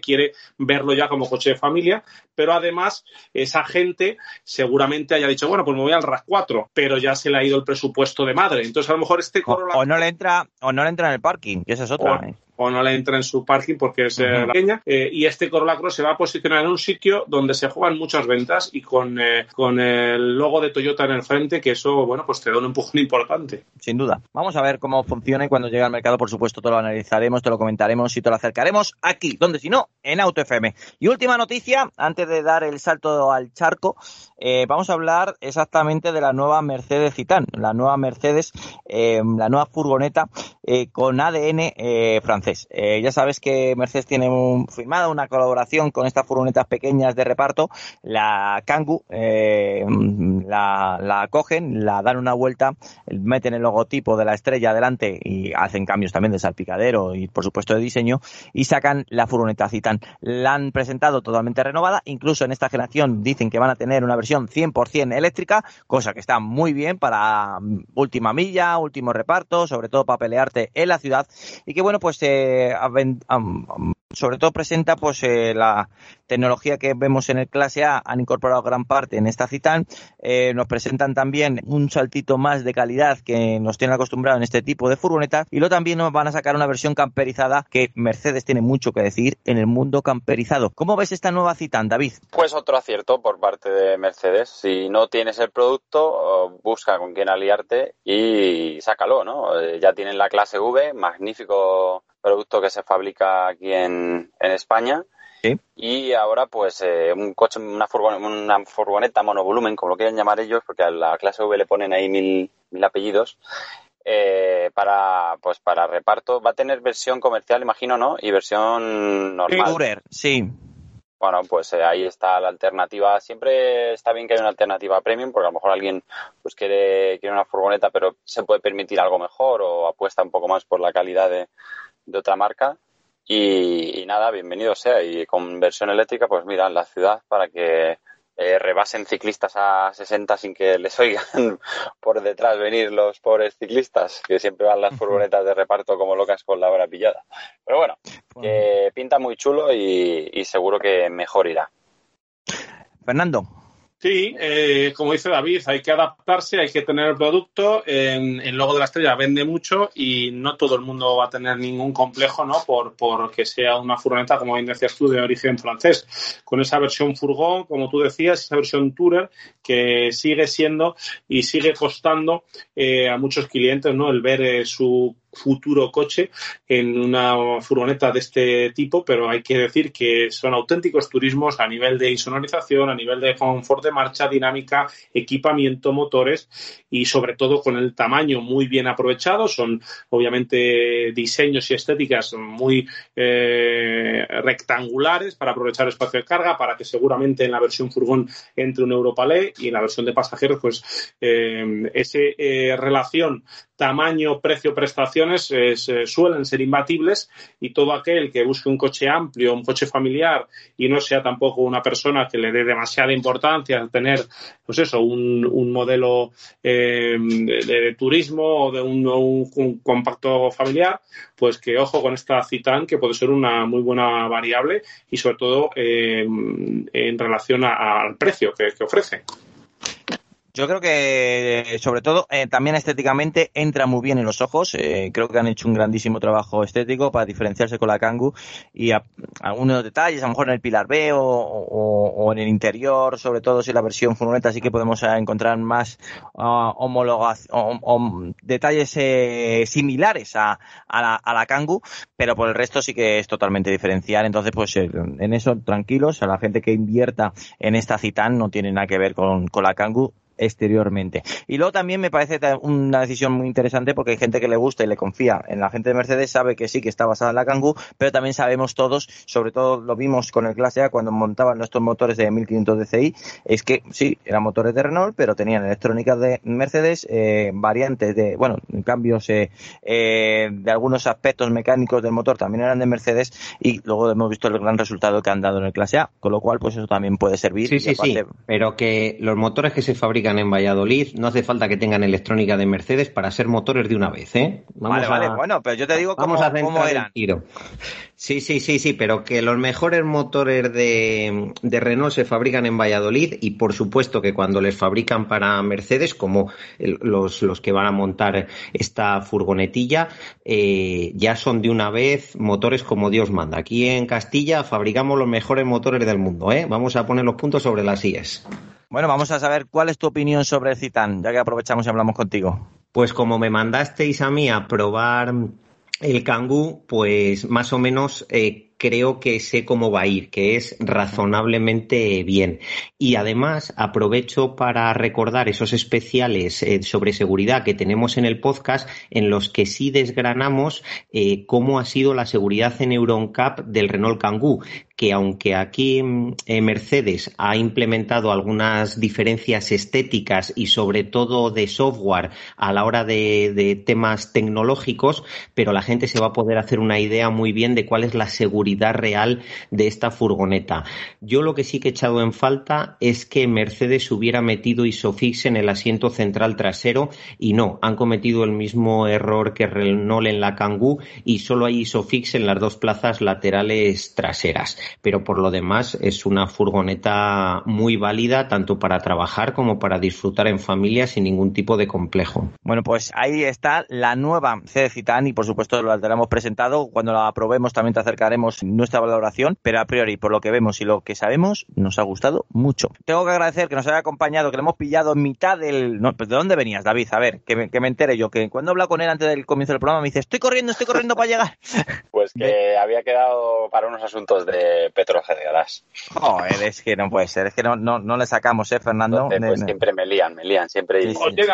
quiere verlo ya como coche de familia, pero además esa gente seguramente haya dicho, bueno, pues me voy al RAV4, pero ya se le ha ido el presupuesto de madre. Entonces a lo mejor este Corolla... O, no le entra, o no le entra en el parking, que esa es otra. ¿eh? O no le entra en su parking porque es uh pequeña. Eh, y este Corolla Cross se va a posicionar en un sitio donde se juegan muchas ventas y con, eh, con el logo de Toyota en el frente, que eso, bueno, pues te da un empujón importante. Sin duda. Vamos a ver cómo funciona y cuando llegue al mercado, por supuesto, te lo analizaremos, te lo comentaremos y te lo acercaremos aquí, donde si no, en Auto FM. Y última noticia, antes de dar el salto al charco, vamos a hablar exactamente de la nueva Mercedes Citan, la nueva Mercedes, la nueva furgoneta con ADN francés. Eh, ya sabes que Mercedes tiene firmada una colaboración con estas furgonetas pequeñas de reparto, la Kangoo, eh, la, la, cogen, la dan una vuelta, meten el logotipo de la estrella adelante y hacen cambios también de salpicadero y por supuesto de diseño y sacan la furgoneta Citan. La han presentado totalmente renovada, incluso en esta generación dicen que van a tener una versión 100% eléctrica, cosa que está muy bien para mm, última milla, último reparto, sobre todo para pelearte en la ciudad. Y que bueno, pues eh, sobre todo presenta pues eh, la tecnología que vemos en el clase A han incorporado gran parte en esta Citan eh, nos presentan también un saltito más de calidad que nos tienen acostumbrado en este tipo de furgonetas y luego también nos van a sacar una versión camperizada que Mercedes tiene mucho que decir en el mundo camperizado ¿cómo ves esta nueva Citan David? Pues otro acierto por parte de Mercedes si no tienes el producto busca con quién aliarte y sácalo ¿no? Eh, ya tienen la clase V magnífico producto que se fabrica aquí en, en España. Y ahora, pues, eh, un coche, una, furgoneta, una furgoneta monovolumen, como lo quieren llamar ellos, porque a la clase V le ponen ahí mil, mil apellidos, eh, para, pues, para reparto. Va a tener versión comercial, imagino, ¿no? Y versión normal. Sí. Bueno, pues eh, ahí está la alternativa. Siempre está bien que haya una alternativa premium, porque a lo mejor alguien pues quiere, quiere una furgoneta, pero se puede permitir algo mejor o apuesta un poco más por la calidad de, de otra marca. Y, nada, bienvenido sea. Y con versión eléctrica, pues mira, en la ciudad para que eh, rebasen ciclistas a 60 sin que les oigan por detrás venir los pobres ciclistas, que siempre van las furgonetas de reparto como locas con la hora pillada. Pero bueno, que pinta muy chulo y, y seguro que mejor irá. Fernando, Sí, eh, como dice David, hay que adaptarse, hay que tener el producto. En, el logo de la estrella vende mucho y no todo el mundo va a tener ningún complejo, ¿no? Por, por que sea una furgoneta, como bien decías tú, de origen francés. Con esa versión furgón, como tú decías, esa versión tourer que sigue siendo y sigue costando eh, a muchos clientes, ¿no? El ver eh, su futuro coche en una furgoneta de este tipo, pero hay que decir que son auténticos turismos a nivel de insonorización, a nivel de confort de marcha, dinámica, equipamiento, motores y sobre todo con el tamaño muy bien aprovechado. Son obviamente diseños y estéticas muy eh, rectangulares para aprovechar espacio de carga, para que seguramente en la versión furgón entre un Europalé y en la versión de pasajeros, pues eh, esa eh, relación tamaño, precio, prestaciones eh, suelen ser imbatibles y todo aquel que busque un coche amplio, un coche familiar y no sea tampoco una persona que le dé demasiada importancia a tener, pues eso, un, modelo eh, de, turismo o de un, compacto familiar, pues que ojo con esta Citan que puede ser una muy buena variable y sobre todo eh, en relación al precio que ofrece. Yo creo que, sobre todo, eh, también estéticamente entra muy bien en los ojos. Eh, creo que han hecho un grandísimo trabajo estético para diferenciarse con la Kangoo y algunos detalles, a lo mejor en el pilar B o, en el interior, sobre todo si la versión furgoneta sí que podemos eh, encontrar más uh, o, detalles similares a, la, a la Kangoo, pero por el resto sí que es totalmente diferencial. Entonces, pues en eso tranquilos, a la gente que invierta en esta Citan no tiene nada que ver con, con la Kangoo exteriormente. Y luego también me parece una decisión muy interesante porque hay gente que le gusta y le confía en la gente de Mercedes, sabe que sí, que está basada en la Kangoo, pero también sabemos todos, sobre todo lo vimos con el Clase A cuando montaban nuestros motores de 1500 DCI, es que sí, eran motores de Renault, pero tenían electrónicas de Mercedes, eh, variantes de, bueno, cambios eh, eh, de algunos aspectos mecánicos del motor también eran de Mercedes y luego hemos visto el gran resultado que han dado en el Clase A, con lo cual pues eso también puede servir. Sí, sí, sí, pero que los motores que se fabrican en Valladolid, no hace falta que tengan electrónica de Mercedes para ser motores de una vez, ¿eh? vale, vale, bueno, pero yo te digo cómo, cómo eran. Sí, sí, sí, sí, pero que los mejores motores de, Renault se fabrican en Valladolid y por supuesto que cuando les fabrican para Mercedes, como los, los que van a montar esta furgonetilla, eh, ya son de una vez motores como Dios manda. Aquí en Castilla fabricamos los mejores motores del mundo, ¿eh? Vamos a poner los puntos sobre las IES. Bueno, vamos a saber cuál es tu opinión sobre Citán, ya que aprovechamos y hablamos contigo. Pues como me mandasteis a mí a probar el Kangoo, pues más o menos eh, creo que sé cómo va a ir, que es razonablemente bien. Y además aprovecho para recordar esos especiales eh, sobre seguridad que tenemos en el podcast en los que sí desgranamos eh, cómo ha sido la seguridad en EuronCap del Renault Kangoo, que aunque aquí mm, eh, Mercedes ha implementado algunas diferencias estéticas y sobre todo de software a la hora de, temas tecnológicos, pero la gente se va a poder hacer una idea muy bien de cuál es la seguridad real de esta furgoneta. Yo lo que sí que he echado en falta es que Mercedes hubiera metido Isofix en el asiento central trasero y no, han cometido el mismo error que Renault en la Kangoo y solo hay Isofix en las dos plazas laterales traseras. Pero por lo demás es una furgoneta muy válida tanto para trabajar como para disfrutar en familia sin ningún tipo de complejo. Bueno, pues ahí está la nueva CD Citan y por supuesto lo hemos presentado. Cuando la aprobemos también te acercaremos nuestra valoración, pero a priori, por lo que vemos y lo que sabemos, nos ha gustado mucho. Tengo que agradecer que nos haya acompañado, que le hemos pillado en mitad del... ¿De dónde venías, David? A ver, que me, que me entere yo, que cuando habla con él antes del comienzo del programa me dice, estoy corriendo, estoy corriendo para llegar. Pues que había quedado para unos asuntos de Petroje de Gas. Joder, es que no puede ser, es que no, no, no le sacamos, ¿eh, Fernando? pues siempre me lían, me lían, siempre. Sí, Oye,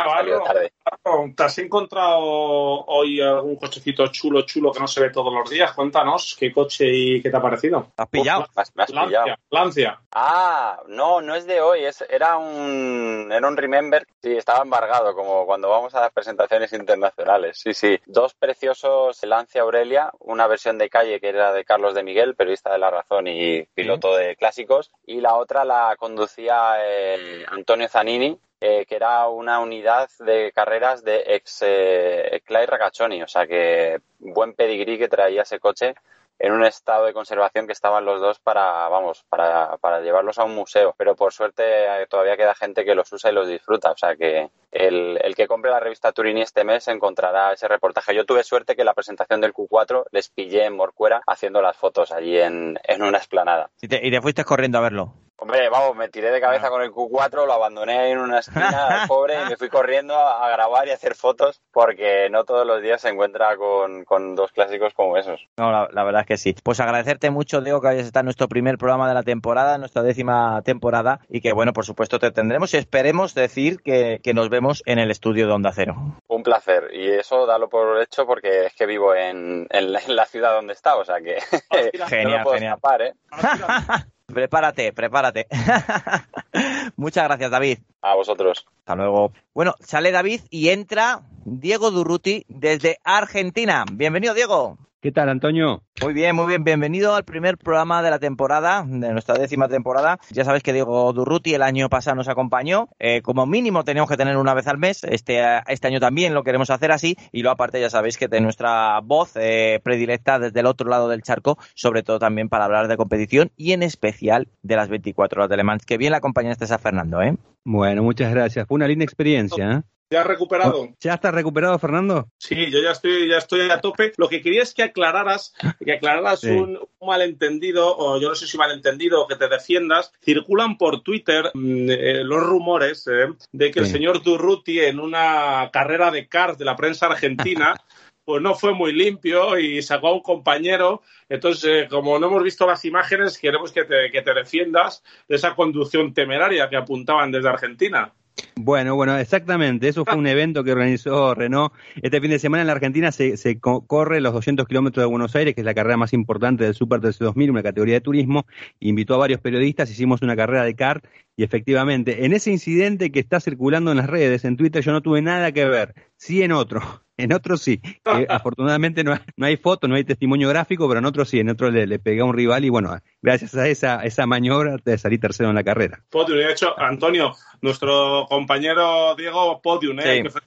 ¿te has encontrado hoy algún cochecito chulo, chulo que no se ve todos los días? Cuéntanos qué coche qué te ha parecido? ¿Has pillado? me, has, pillado. Lancia. Ah, no, no es de hoy, es, era un era un Remember, sí, estaba embargado, como cuando vamos a las presentaciones internacionales. Sí, sí. Dos preciosos Lancia Aurelia, una versión de calle que era de Carlos de Miguel, periodista de La Razón y piloto de clásicos, y la otra la conducía eh, Antonio Zanini, eh, que era una unidad de carreras de ex eh, Clay Ragaccioni, o sea que buen pedigrí que traía ese coche en un estado de conservación que estaban los dos para, vamos, para, para llevarlos a un museo. Pero por suerte eh, todavía queda gente que los usa y los disfruta. O sea que el, el, que compre la revista Turini este mes encontrará ese reportaje. Yo tuve suerte que la presentación del Q4 les pillé en Morcuera haciendo las fotos allí en, en una esplanada. ¿Y te, y te fuiste corriendo a verlo? Hombre, vamos, me tiré de cabeza con el Q4, lo abandoné en una esquina, pobre, y me fui corriendo a, grabar y a hacer fotos, porque no todos los días se encuentra con, con dos clásicos como esos. No, la, verdad es que sí. Pues agradecerte mucho, Diego, que hayas estado en nuestro primer programa de la temporada, nuestra décima temporada, y que, bueno, por supuesto te tendremos y esperemos decir que, que nos vemos en el estudio de Onda Cero. Un placer, y eso dalo por hecho porque es que vivo en, en, la, ciudad donde está, o sea que genial, no puedo Escapar, ¿eh? Prepárate, prepárate. Muchas gracias, David. A vosotros. Hasta luego. Bueno, sale David y entra Diego Durruti desde Argentina. Bienvenido, Diego. ¿Qué tal, Antonio? Muy bien, muy bien. Bienvenido al primer programa de la temporada, de nuestra décima temporada. Ya sabéis que Diego Durruti el año pasado nos acompañó. Eh, como mínimo teníamos que tener una vez al mes. Este, este año también lo queremos hacer así. Y luego aparte ya sabéis que de nuestra voz eh, predilecta desde el otro lado del charco, sobre todo también para hablar de competición y en especial de las 24 horas de Le Mans. Que bien la acompañaste a Fernando, ¿eh? Bueno, muchas gracias. Fue una linda experiencia, ¿eh? ¿Ya has recuperado? ¿Ya estás recuperado, Fernando? Sí, yo ya estoy, ya estoy a tope. Lo que quería es que aclararas, que aclararas Sí. un, un malentendido, o yo no sé si malentendido, o que te defiendas. Circulan por Twitter mm, eh, los rumores eh, de que el señor Durruti en una carrera de cars de la prensa argentina pues no fue muy limpio y sacó a un compañero. Entonces, eh, como no hemos visto las imágenes, queremos que te, que te defiendas de esa conducción temeraria que apuntaban desde Argentina. Bueno, bueno, exactamente. Eso fue un evento que organizó Renault. Este fin de semana en la Argentina se, se co- corre los 200 kilómetros de Buenos Aires, que es la carrera más importante del Super TC 2000, una categoría de turismo. Invitó a varios periodistas, hicimos una carrera de kart y efectivamente, en ese incidente que está circulando en las redes, en Twitter, yo no tuve nada que ver. Sí en otro. En otro sí. Eh, afortunadamente no hay, no hay foto, no hay testimonio gráfico, pero en otro sí. En otro le, le pegué a un rival y bueno, gracias a esa, esa maniobra te salí tercero en la carrera. Podium. De hecho, Antonio, nuestro compañero Diego, Podium, ¿eh? Sí.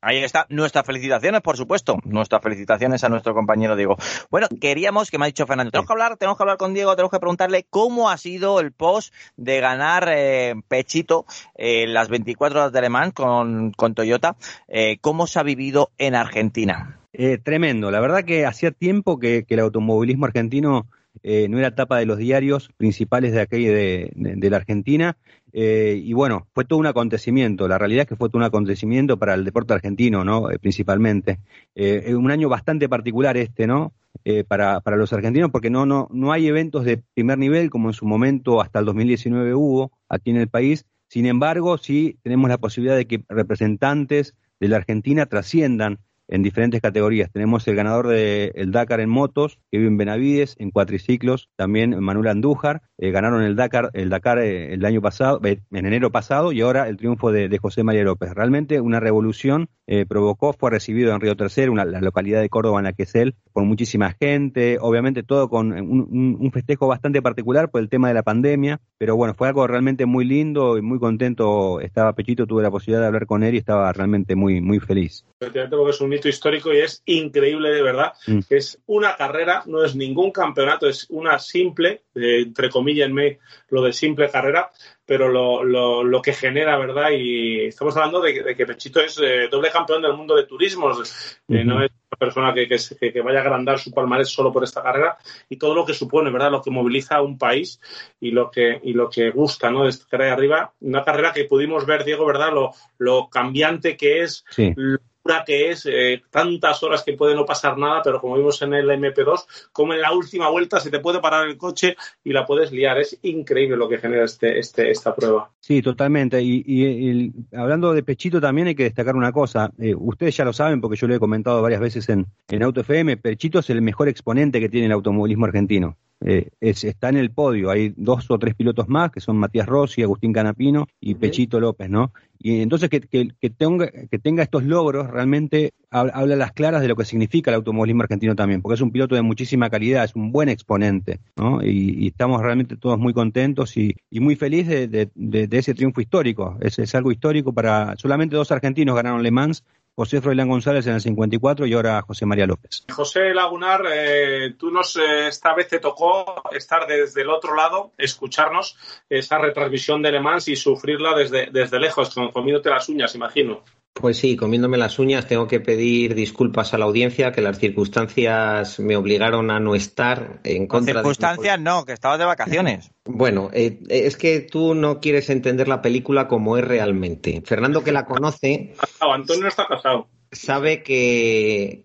Ahí está. Nuestras felicitaciones, por supuesto. Nuestras felicitaciones a nuestro compañero Diego. Bueno, queríamos, que me ha dicho Fernando, tenemos que hablar, tenemos que hablar con Diego, tenemos que preguntarle cómo ha sido el post de ganar eh, Pechito eh, las 24 horas de Le Mans con, con Toyota. Eh, ¿Cómo se ha vivido en Argentina? Eh, tremendo. La verdad que hacía tiempo que, que el automovilismo argentino eh, no era tapa de los diarios principales de aquí de, de- de la Argentina. Eh, y bueno, fue todo un acontecimiento. La realidad es que fue todo un acontecimiento para el deporte argentino, ¿no? Eh, principalmente. Eh, un año bastante particular este, ¿no? Eh, para, para los argentinos, porque no, no, no hay eventos de primer nivel como en su momento hasta el 2019 hubo aquí en el país. Sin embargo, sí tenemos la posibilidad de que representantes de la Argentina trasciendan en diferentes categorías. Tenemos el ganador del Dakar en motos, en Benavides, en cuatriciclos, también Manuel Andújar, eh, ganaron el Dakar, el Dakar eh, el año pasado, eh, en enero pasado, y ahora el triunfo de, de José María López. Realmente una revolución eh, provocó, fue recibido en Río Tercero, una, la localidad de Córdoba en la que es él, por muchísima gente, obviamente todo con un, un- festejo bastante particular por el tema de la pandemia, pero bueno, fue algo realmente muy lindo y muy contento estaba Pechito, tuve la posibilidad de hablar con él y estaba realmente muy, muy feliz. Efectivamente, porque es un hito histórico y es increíble de verdad. Mm. que Es una carrera, no es ningún campeonato, es una simple, eh, entre comillas, me lo de simple carrera, pero lo, lo, lo que genera, ¿verdad? Y estamos hablando de, de que Pechito es eh, doble campeón del mundo de turismos, eh, no es una persona que, que, que- vaya a agrandar su palmarés solo por esta carrera y todo lo que supone, ¿verdad? Lo que moviliza a un país y lo que, y lo que gusta, ¿no? De esta carrera de arriba, una carrera que pudimos ver, Diego, ¿verdad? Lo, lo cambiante que es, Sí. locura que es, eh, tantas horas que puede no pasar nada, pero como vimos en el MP2, como en la última vuelta se te puede parar el coche y la puedes liar. Es increíble lo que genera este, este, esta prueba. Sí, totalmente. Y, y- hablando de Pechito también hay que destacar una cosa. Eh, ustedes ya lo saben porque yo lo he comentado varias veces en, en Auto FM. Pechito es el mejor exponente que tiene el automovilismo argentino. Eh, es- está en el podio. Hay dos o tres pilotos más que son Matías Rossi, Agustín Canapino y Pechito López, ¿no? Y entonces que, que- que tenga, que tenga estos logros realmente hab- habla a las claras de lo que significa el automovilismo argentino también, porque es un piloto de muchísima calidad, es un buen exponente, ¿no? Y, y estamos realmente todos muy contentos y, y muy felices de, de- de- de ese triunfo histórico. Es, es algo histórico para solamente dos argentinos ganaron Le Mans, José Froilán González en el 54 y ahora José María López. José Lagunar, eh, tú nos eh, esta vez te tocó estar desde el otro lado, escucharnos esa retransmisión de Le Mans y sufrirla desde, desde lejos, comiéndote las uñas, imagino. Pues sí, comiéndome las uñas, tengo que pedir disculpas a la audiencia, que las circunstancias me obligaron a no estar en Con contra de... circunstancias no, que estabas de vacaciones. Bueno, eh, es que tú no quieres entender la película como es realmente. Fernando, que la conoce, Antonio está casado. Sabe que,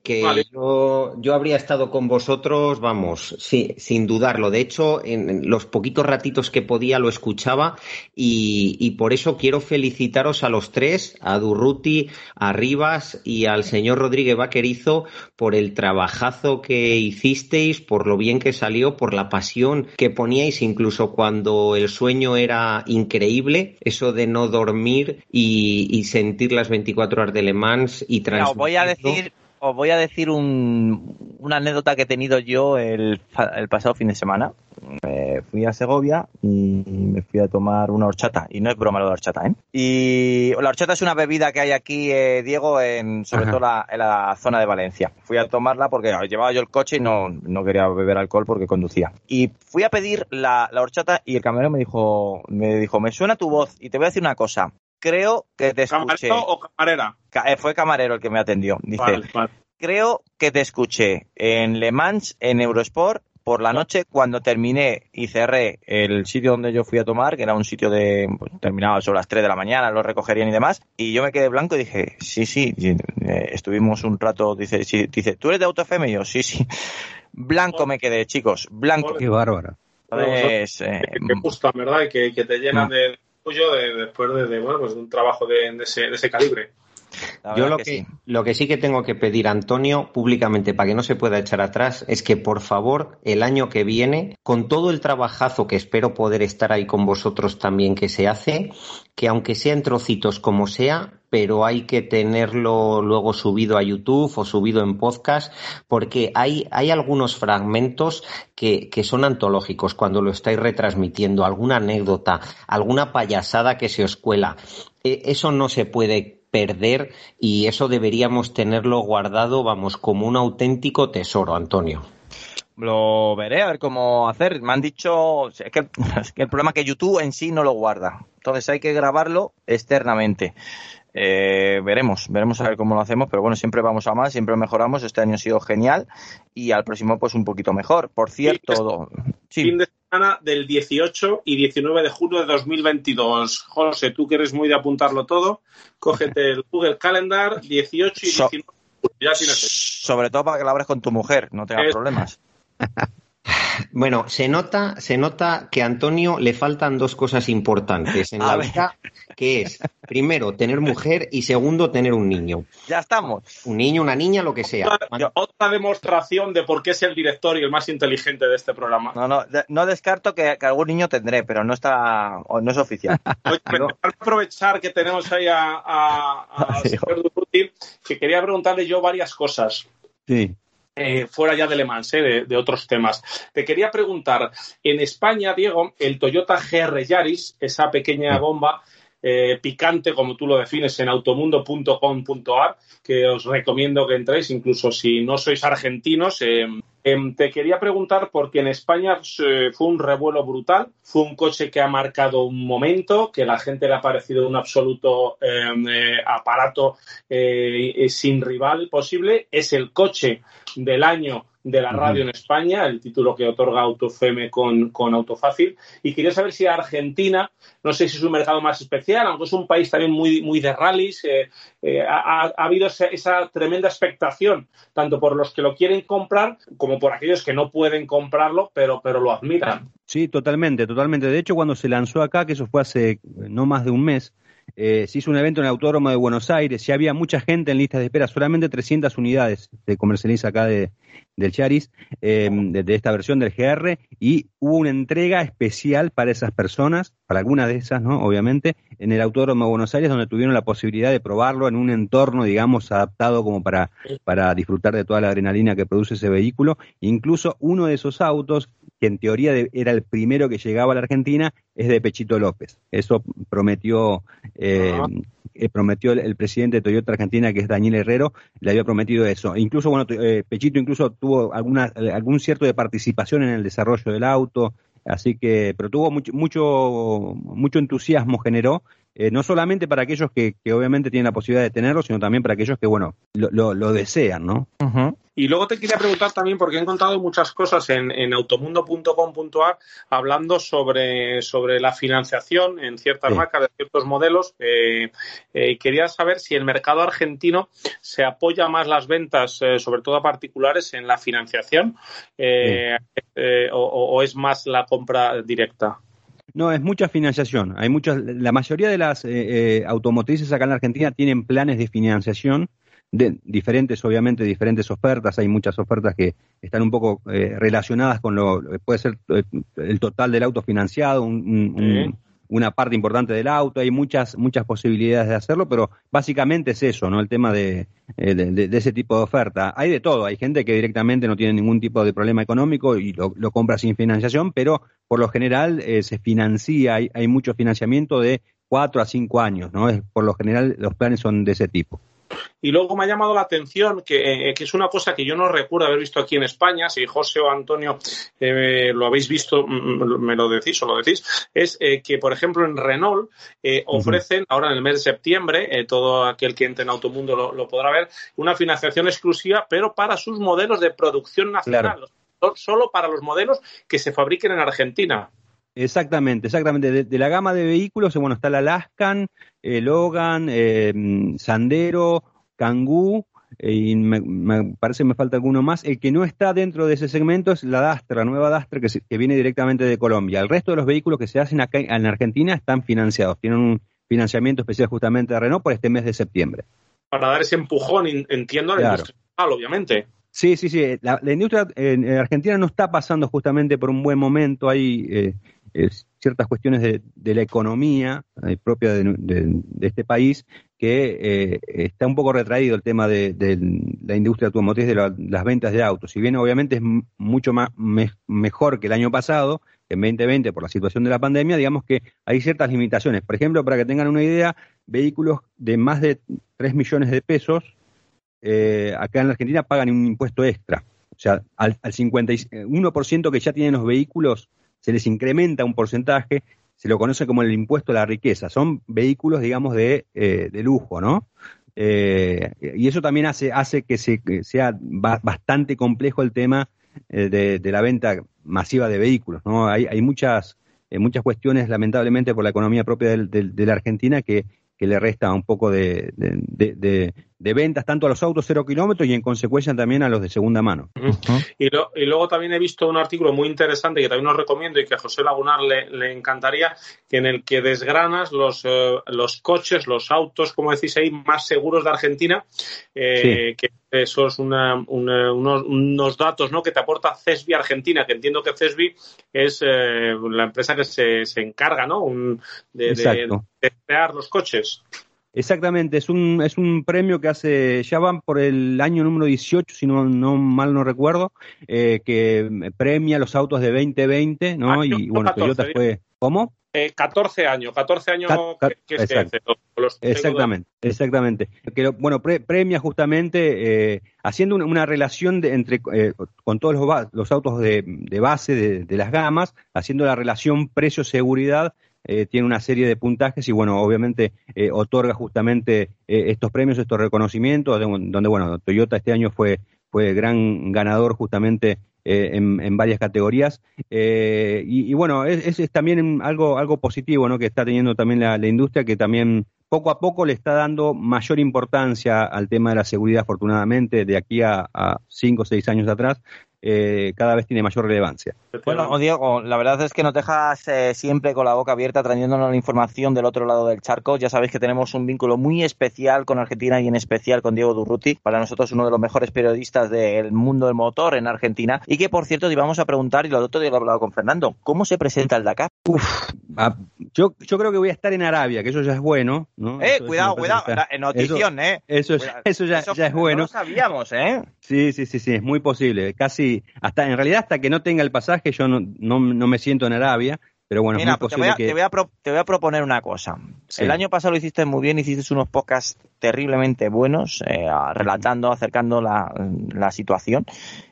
yo, yo, habría estado con vosotros, vamos, sí, sin dudarlo. De hecho, en los poquitos ratitos que podía lo escuchaba y, por eso quiero felicitaros a los tres, a Durruti, a Rivas y al señor Rodríguez Vaquerizo por el trabajazo que hicisteis, por lo bien que salió, por la pasión que poníais incluso cuando el sueño era increíble, eso de no dormir y, sentir las 24 horas de Le Mans y os voy a decir, os voy a decir una anécdota que he tenido yo el, pasado fin de semana. fui a Segovia y me fui a tomar una horchata. Y no es broma lo de horchata, ¿eh? Y la horchata es una bebida que hay aquí, eh, Diego, en, sobre todo en la zona de Valencia. Fui a tomarla porque llevaba yo el coche y no, no quería beber alcohol porque conducía. Y fui a pedir la, la horchata y el camarero me dijo, me dijo, me suena tu voz y te voy a decir una cosa creo que te escuché. ¿Camarero o camarera? Eh, fue camarero el que me atendió. Dice, creo que te escuché en Le Mans, en Eurosport, por la noche cuando terminé y cerré el sitio donde yo fui a tomar, que era un sitio de, pues, terminaba sobre las 3 de la mañana, lo recogerían y demás, y yo me quedé blanco y dije, sí, sí, eh, estuvimos un rato, dice, dice, ¿tú eres de AutoFM? Y yo, sí, sí. Blanco me quedé, chicos, blanco. Qué bárbara. Pues, eh, que, gustan, ¿verdad? Y que, te llenan de después de, bueno, pues de un trabajo de, ese, calibre. Yo lo que, lo que sí que tengo que pedir, Antonio, públicamente, para que no se pueda echar atrás, es que por favor, el año que viene, con todo el trabajazo que espero poder estar ahí con vosotros también que se hace, que aunque sea en trocitos como sea, pero hay que tenerlo luego subido a YouTube o subido en podcast, porque hay, hay algunos fragmentos que, que son antológicos cuando lo estáis retransmitiendo, alguna anécdota, alguna payasada que se os cuela. E, eso no se puede perder y eso deberíamos tenerlo guardado, vamos, como un auténtico tesoro, Antonio. Lo veré, a ver cómo hacer. Me han dicho, es que, el problema es que YouTube en sí no lo guarda. Entonces hay que grabarlo externamente. Eh, veremos, veremos a ver cómo lo hacemos, pero bueno, siempre vamos a más, siempre mejoramos. Este año ha sido genial y al próximo, pues un poquito mejor. Por cierto, fin de semana del 18 y 19 de junio de 2022. José, tú que eres muy de apuntarlo todo, cógete el Google Calendar 18 y 19. ya tienes Sobre todo para que lo abres con tu mujer, no tengas problemas. Bueno, se nota, se nota que a Antonio le faltan dos cosas importantes en la vida, que es, primero, tener mujer y segundo, tener un niño. Ya estamos. Un niño, una niña, lo que sea. Otra, demostración de por qué es el director y el más inteligente de este programa. No, no, no descarto que, algún niño tendré, pero no está, no es oficial. Oye, aprovechar que tenemos ahí a, a, que quería preguntarle yo varias cosas. Sí. Eh, fuera ya de Le Mans, eh, de, otros temas. Te quería preguntar, en España, Diego, el Toyota GR Yaris, esa pequeña bomba eh, picante, como tú lo defines, en automundo.com.ar, que os recomiendo que entréis, incluso si no sois argentinos, Em, te quería preguntar porque en España fue un revuelo brutal, fue un coche que ha marcado un momento, que la gente le ha parecido un absoluto em, eh, aparato eh, sin rival posible, es el coche del año de la radio en España, el título que otorga AutoFM con, con Autofácil. Y quería saber si Argentina, no sé si es un mercado más especial, aunque es un país también muy, muy de rallies, eh, eh, ha, habido esa, tremenda expectación, tanto por los que lo quieren comprar como por aquellos que no pueden comprarlo, pero, pero lo admiran. Sí, totalmente, totalmente. De hecho, cuando se lanzó acá, que eso fue hace no más de un mes, eh, se hizo un evento en el Autódromo de Buenos Aires, ya había mucha gente en listas de espera, solamente 300 unidades se comercializa acá de, del Charis, em, de, esta versión del GR, y hubo una entrega especial para esas personas, para algunas de esas, ¿no? Obviamente, en el Autódromo de Buenos Aires, donde tuvieron la posibilidad de probarlo en un entorno, digamos, adaptado como para, para disfrutar de toda la adrenalina que produce ese vehículo. Incluso uno de esos autos, que en teoría era el primero que llegaba a la Argentina, es de Pechito López. Eso prometió eh, eh, prometió el, presidente de Toyota Argentina, que es Daniel Herrero, le había prometido eso. Incluso, bueno, eh, Pechito incluso tuvo alguna, algún cierto de participación en el desarrollo del auto, así que, pero tuvo mucho, mucho, mucho entusiasmo generó eh, no solamente para aquellos que, que, obviamente tienen la posibilidad de tenerlo, sino también para aquellos que, bueno, lo, lo, lo desean, ¿no? Y luego te quería preguntar también, porque he encontrado muchas cosas en, en automundo.com.ar hablando sobre, sobre la financiación en ciertas sí. marcas de ciertos modelos. Eh, eh, quería saber si el mercado argentino se apoya más las ventas, eh, sobre todo a particulares, en la financiación sí. o, o es más la compra directa. No, es mucha financiación. Hay muchas, la mayoría de las eh, eh, automotrices acá en la Argentina tienen planes de financiación de diferentes, obviamente, diferentes ofertas. Hay muchas ofertas que están un poco eh, relacionadas con lo, puede ser eh, el total del auto financiado, un, un, un, una parte importante del auto. Hay muchas, muchas posibilidades de hacerlo, pero básicamente es eso, ¿no? El tema de, eh, de, de, ese tipo de oferta. Hay de todo. Hay gente que directamente no tiene ningún tipo de problema económico y lo, lo compra sin financiación, pero por lo general eh, se financia. Hay, hay mucho financiamiento de cuatro a cinco años, ¿no? Es, por lo general los planes son de ese tipo. Y luego me ha llamado la atención que, eh, que, es una cosa que yo no recuerdo haber visto aquí en España, si José o Antonio eh, lo habéis visto, me lo decís o lo decís, es eh, que, por ejemplo, en Renault eh, ofrecen, uh -huh. ahora en el mes de septiembre, todo aquel que entre en Automundo lo, lo, podrá ver, una financiación exclusiva, pero para sus modelos de producción nacional, claro. solo para los modelos que se fabriquen en Argentina. Exactamente, exactamente. De, de, la gama de vehículos, bueno, está la Lascan, eh, Logan, eh, Sandero, Kangoo, eh, y me, me, parece que me falta alguno más. El que no está dentro de ese segmento es la Duster, la nueva Duster que, se, que viene directamente de Colombia. El resto de los vehículos que se hacen acá en Argentina están financiados, tienen un financiamiento especial justamente de Renault por este mes de septiembre. Para dar ese empujón, entiendo, a la claro. industria, obviamente. Sí, sí, sí. La, la industria en, en, Argentina no está pasando justamente por un buen momento. Hay eh, ciertas cuestiones de, la economía eh, propia de, este país que eh, está un poco retraído el tema de, la industria automotriz de la, las ventas de autos. Si bien obviamente es mucho más me, mejor que el año pasado, en 2020 por la situación de la pandemia, digamos que hay ciertas limitaciones. Por ejemplo, para que tengan una idea, vehículos de más de 3 millones de pesos eh, acá en la Argentina pagan un impuesto extra. O sea, al, al 51% que ya tienen los vehículos se les incrementa un porcentaje, se lo conoce como el impuesto a la riqueza. Son vehículos, digamos, de, eh, de lujo, ¿no? Eh, y eso también hace, hace que, se, sea ba bastante complejo el tema eh, de, de, la venta masiva de vehículos, ¿no? Hay, hay muchas, muchas cuestiones, lamentablemente, por la economía propia de, de la Argentina que, le resta un poco de, de, de, de, ventas tanto a los autos cero kilómetros y en consecuencia también a los de segunda mano. Uh -huh. y, lo, y, luego también he visto un artículo muy interesante que también os recomiendo y que a José Lagunar le, le encantaría, en el que desgranas los, uh, los coches, los autos, como decís ahí, más seguros de Argentina, eh, sí. que eso es una, una, unos, unos, datos ¿no? que te aporta CESBI Argentina, que entiendo que CESBI es eh, la empresa que se, se encarga ¿no? Un, de, de, de, crear los coches. Exactamente, es un, es un premio que hace, ya van por el año número 18, si no, no mal no recuerdo, eh, que premia los autos de 2020, ¿no? Año y bueno, 14, Toyota fue. ¿Cómo? Eh, 14 años, 14 años Cat, que, que se los Exactamente, exactamente. Que, bueno, pre, premia justamente eh, haciendo una, una, relación de, entre eh, con todos los, los autos de, de base de, de, las gamas, haciendo la relación precio-seguridad eh, tiene una serie de puntajes y, bueno, obviamente eh, otorga justamente eh, estos premios, estos reconocimientos, donde, bueno, Toyota este año fue, fue gran ganador justamente en, en, varias categorías. Eh, y, bueno, es, también algo, algo positivo ¿no? que está teniendo también la, la, industria, que también poco a poco le está dando mayor importancia al tema de la seguridad, afortunadamente, de aquí a, a cinco o seis años atrás eh, cada vez tiene mayor relevancia. Bueno, Diego, la verdad es que nos dejas eh, siempre con la boca abierta trayéndonos la información del otro lado del charco. Ya sabéis que tenemos un vínculo muy especial con Argentina y en especial con Diego Durruti, para nosotros uno de los mejores periodistas del mundo del motor en Argentina. Y que, por cierto, te íbamos a preguntar, y lo otro día lo he hablado con Fernando, ¿cómo se presenta el Dakar? Uf, yo, yo creo que voy a estar en Arabia, que eso ya es bueno. ¿no? Eh, eso, cuidado, cuidado, notición, eso, ¿eh? Eso, eso ya, eso ya es bueno. No lo sabíamos, ¿eh? Sí, sí, sí, sí, es muy posible. Casi, hasta en realidad, hasta que no tenga el pasaje, yo no, no, no me siento en Arabia. Pero bueno, Mira, es muy posible te voy, a, que... te, voy a pro, te voy a proponer una cosa. Sí. El año pasado lo hiciste muy bien, hiciste unos podcasts terriblemente buenos, eh, relatando, acercando la, la, situación.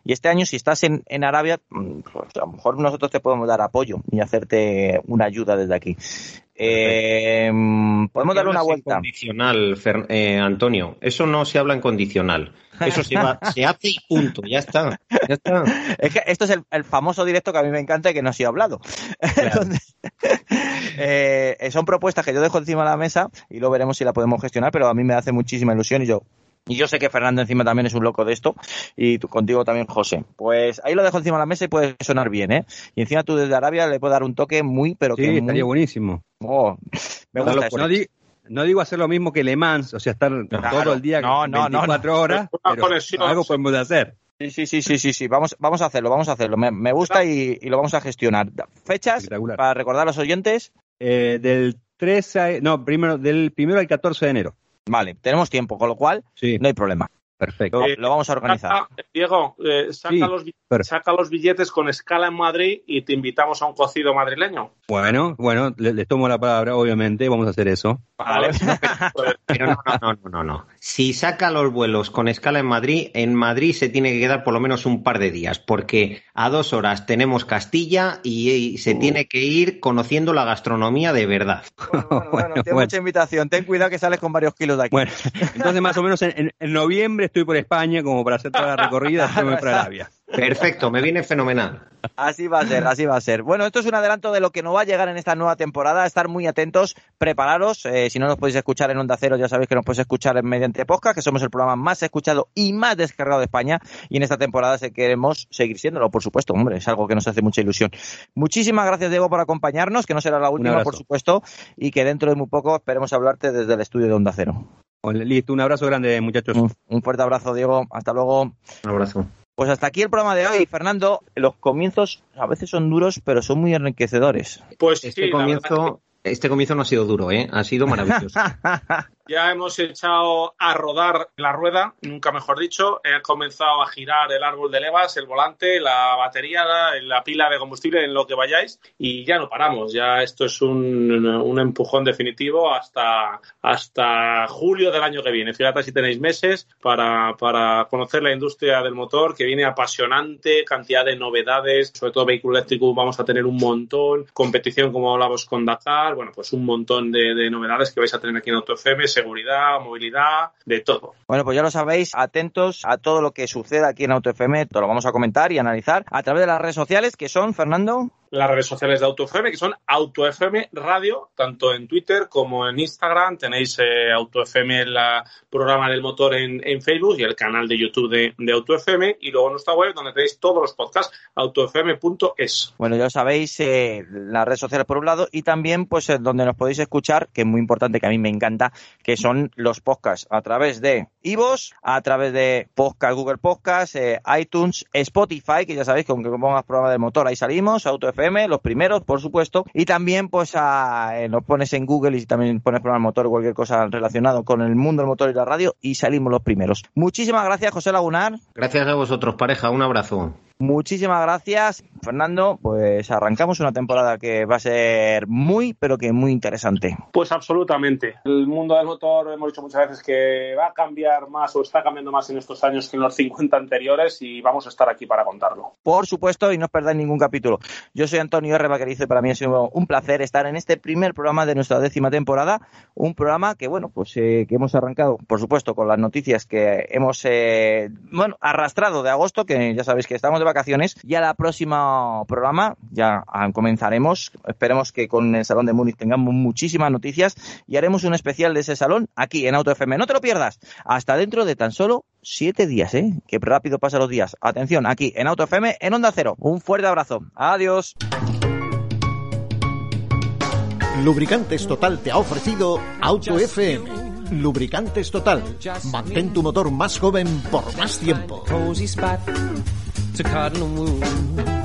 Y este año, si estás en, en Arabia, mm, pues a lo mejor nosotros te podemos dar apoyo y hacerte una ayuda desde aquí. Eh, podemos darle una vuelta. Condicional, eh, Antonio. Eso no se habla en condicional. Eso se, va, se hace y punto. Ya está. Ya está. Es que esto es el, famoso directo que a mí me encanta y que no se ha hablado. Eh, son propuestas que yo dejo encima de la mesa y luego veremos si la podemos gestionar, pero a mí me hace muchísima ilusión y yo y yo sé que Fernando encima también es un loco de esto y contigo también José. Pues ahí lo dejo encima de la mesa y puede sonar bien, ¿eh? Y encima tú desde Arabia le puedes dar un toque muy, pero sí, que muy... estaría buenísimo. Oh, me gusta no, no, digo hacer lo mismo que Le Mans, o sea, estar todo el día no, 24 horas, pero algo podemos hacer. Sí, sí, sí, sí, sí, sí. Vamos, vamos a hacerlo, vamos a hacerlo. Me, gusta y, lo vamos a gestionar. Fechas para recordar a los oyentes. Eh, del 13, no, primero, del primero al 14 de enero. Vale, tenemos tiempo, con lo cual no hay problema. Perfecto. lo vamos a organizar. Diego, eh, saca, los, saca, los, billetes con escala en Madrid y te invitamos a un cocido madrileño. Bueno, bueno, les tomo la palabra, obviamente, vamos a hacer eso. Vale. Pero, no, no, no, no, no. Si saca los vuelos con escala en Madrid, en Madrid se tiene que quedar por lo menos un par de días, porque a dos horas tenemos Castilla y, se uh. tiene que ir conociendo la gastronomía de verdad. Bueno, bueno, bueno, mucha invitación. Ten cuidado que sales con varios kilos de aquí. Bueno, entonces más o menos en noviembre estoy por España como para hacer toda la recorrida, para Arabia. Perfecto, me viene fenomenal. Así va a ser, así va a ser. Bueno, esto es un adelanto de lo que nos va a llegar en esta nueva temporada. Estar muy atentos, prepararos. Eh, si no nos podéis escuchar en Onda Cero, ya sabéis que nos podéis escuchar mediante podcast, que somos el programa más escuchado y más descargado de España. Y en esta temporada queremos seguir siéndolo, por supuesto. Hombre, es algo que nos hace mucha ilusión. Muchísimas gracias, Diego, por acompañarnos, que no será la última, por supuesto, y que dentro de muy poco esperemos hablarte desde el estudio de Onda Cero. Listo, un abrazo grande, muchachos. Un fuerte abrazo, Diego. Hasta luego. Un abrazo. Pues hasta aquí el programa de hoy, Fernando. Los comienzos a veces son duros, pero son muy enriquecedores. Pues este comienzo, este comienzo no ha sido duro, ¿eh? Ha sido maravilloso. Ya hemos echado a rodar la rueda, nunca mejor dicho. He comenzado a girar el árbol de levas, el volante, la batería, la, pila de combustible, en lo que vayáis. Y ya no paramos. Ya esto es un, empujón definitivo hasta, hasta julio del año que viene. Fíjate si tenéis meses para, para conocer la industria del motor, que viene apasionante, cantidad de novedades, sobre todo vehículo eléctrico vamos a tener un montón, competición como hablamos con Dakar, bueno, pues un montón de, de novedades que vais a tener aquí en AutoFM seguridad, movilidad, de todo. Bueno, pues ya lo sabéis, atentos a todo lo que suceda aquí en AutoFM, lo vamos a comentar y analizar a través de las redes sociales que son, Fernando las redes sociales de AutoFM, que son AutoFM Radio, tanto en Twitter como en Instagram. Tenéis eh, AutoFM, el programa del motor en, Facebook y el canal de YouTube de, de, AutoFM. Y luego nuestra web, donde tenéis todos los podcasts, autofm.es. Bueno, ya sabéis, eh, las redes sociales por un lado y también pues eh, donde nos podéis escuchar, que es muy importante, que a mí me encanta, que son los podcasts a través de iVoox, a través de podcast, Google Podcasts, iTunes, Spotify, que ya sabéis que aunque pongas programa del motor, ahí salimos, AutoFM los primeros, por supuesto, y también pues a, eh, nos pones en Google y también pones programa motor o cualquier cosa relacionado con el mundo del motor y la radio y salimos los primeros. Muchísimas gracias, José Lagunar. Gracias a vosotros, pareja. Un abrazo. Muchísimas gracias, Fernando. Pues arrancamos una temporada que va a ser muy, pero que muy interesante. Pues absolutamente. El mundo del motor, hemos dicho muchas veces que va a cambiar más o está cambiando más en estos años que en los 50 anteriores y vamos a estar aquí para contarlo. Por supuesto, y no os perdáis ningún capítulo. Yo soy Antonio R. Vaquerizo y para mí ha sido un placer estar en este primer programa de nuestra décima temporada. Un programa que, bueno, pues eh, que hemos arrancado, por supuesto, con las noticias que hemos, eh, bueno, arrastrado de agosto, que ya sabéis que estamos de vacaciones. Ya la próxima programa ya comenzaremos. Esperemos que con el Salón de Múnich tengamos muchísimas noticias y haremos un especial de ese salón aquí en Auto FM. No te lo pierdas. Hasta dentro de tan solo siete días, ¿eh? Que rápido pasan los días. Atención, aquí en Auto FM, en Onda Cero. Un fuerte abrazo. Adiós. Lubricantes Total te ha ofrecido Auto FM. Lubricantes Total. Mantén tu motor más joven por más tiempo. to cotton wool.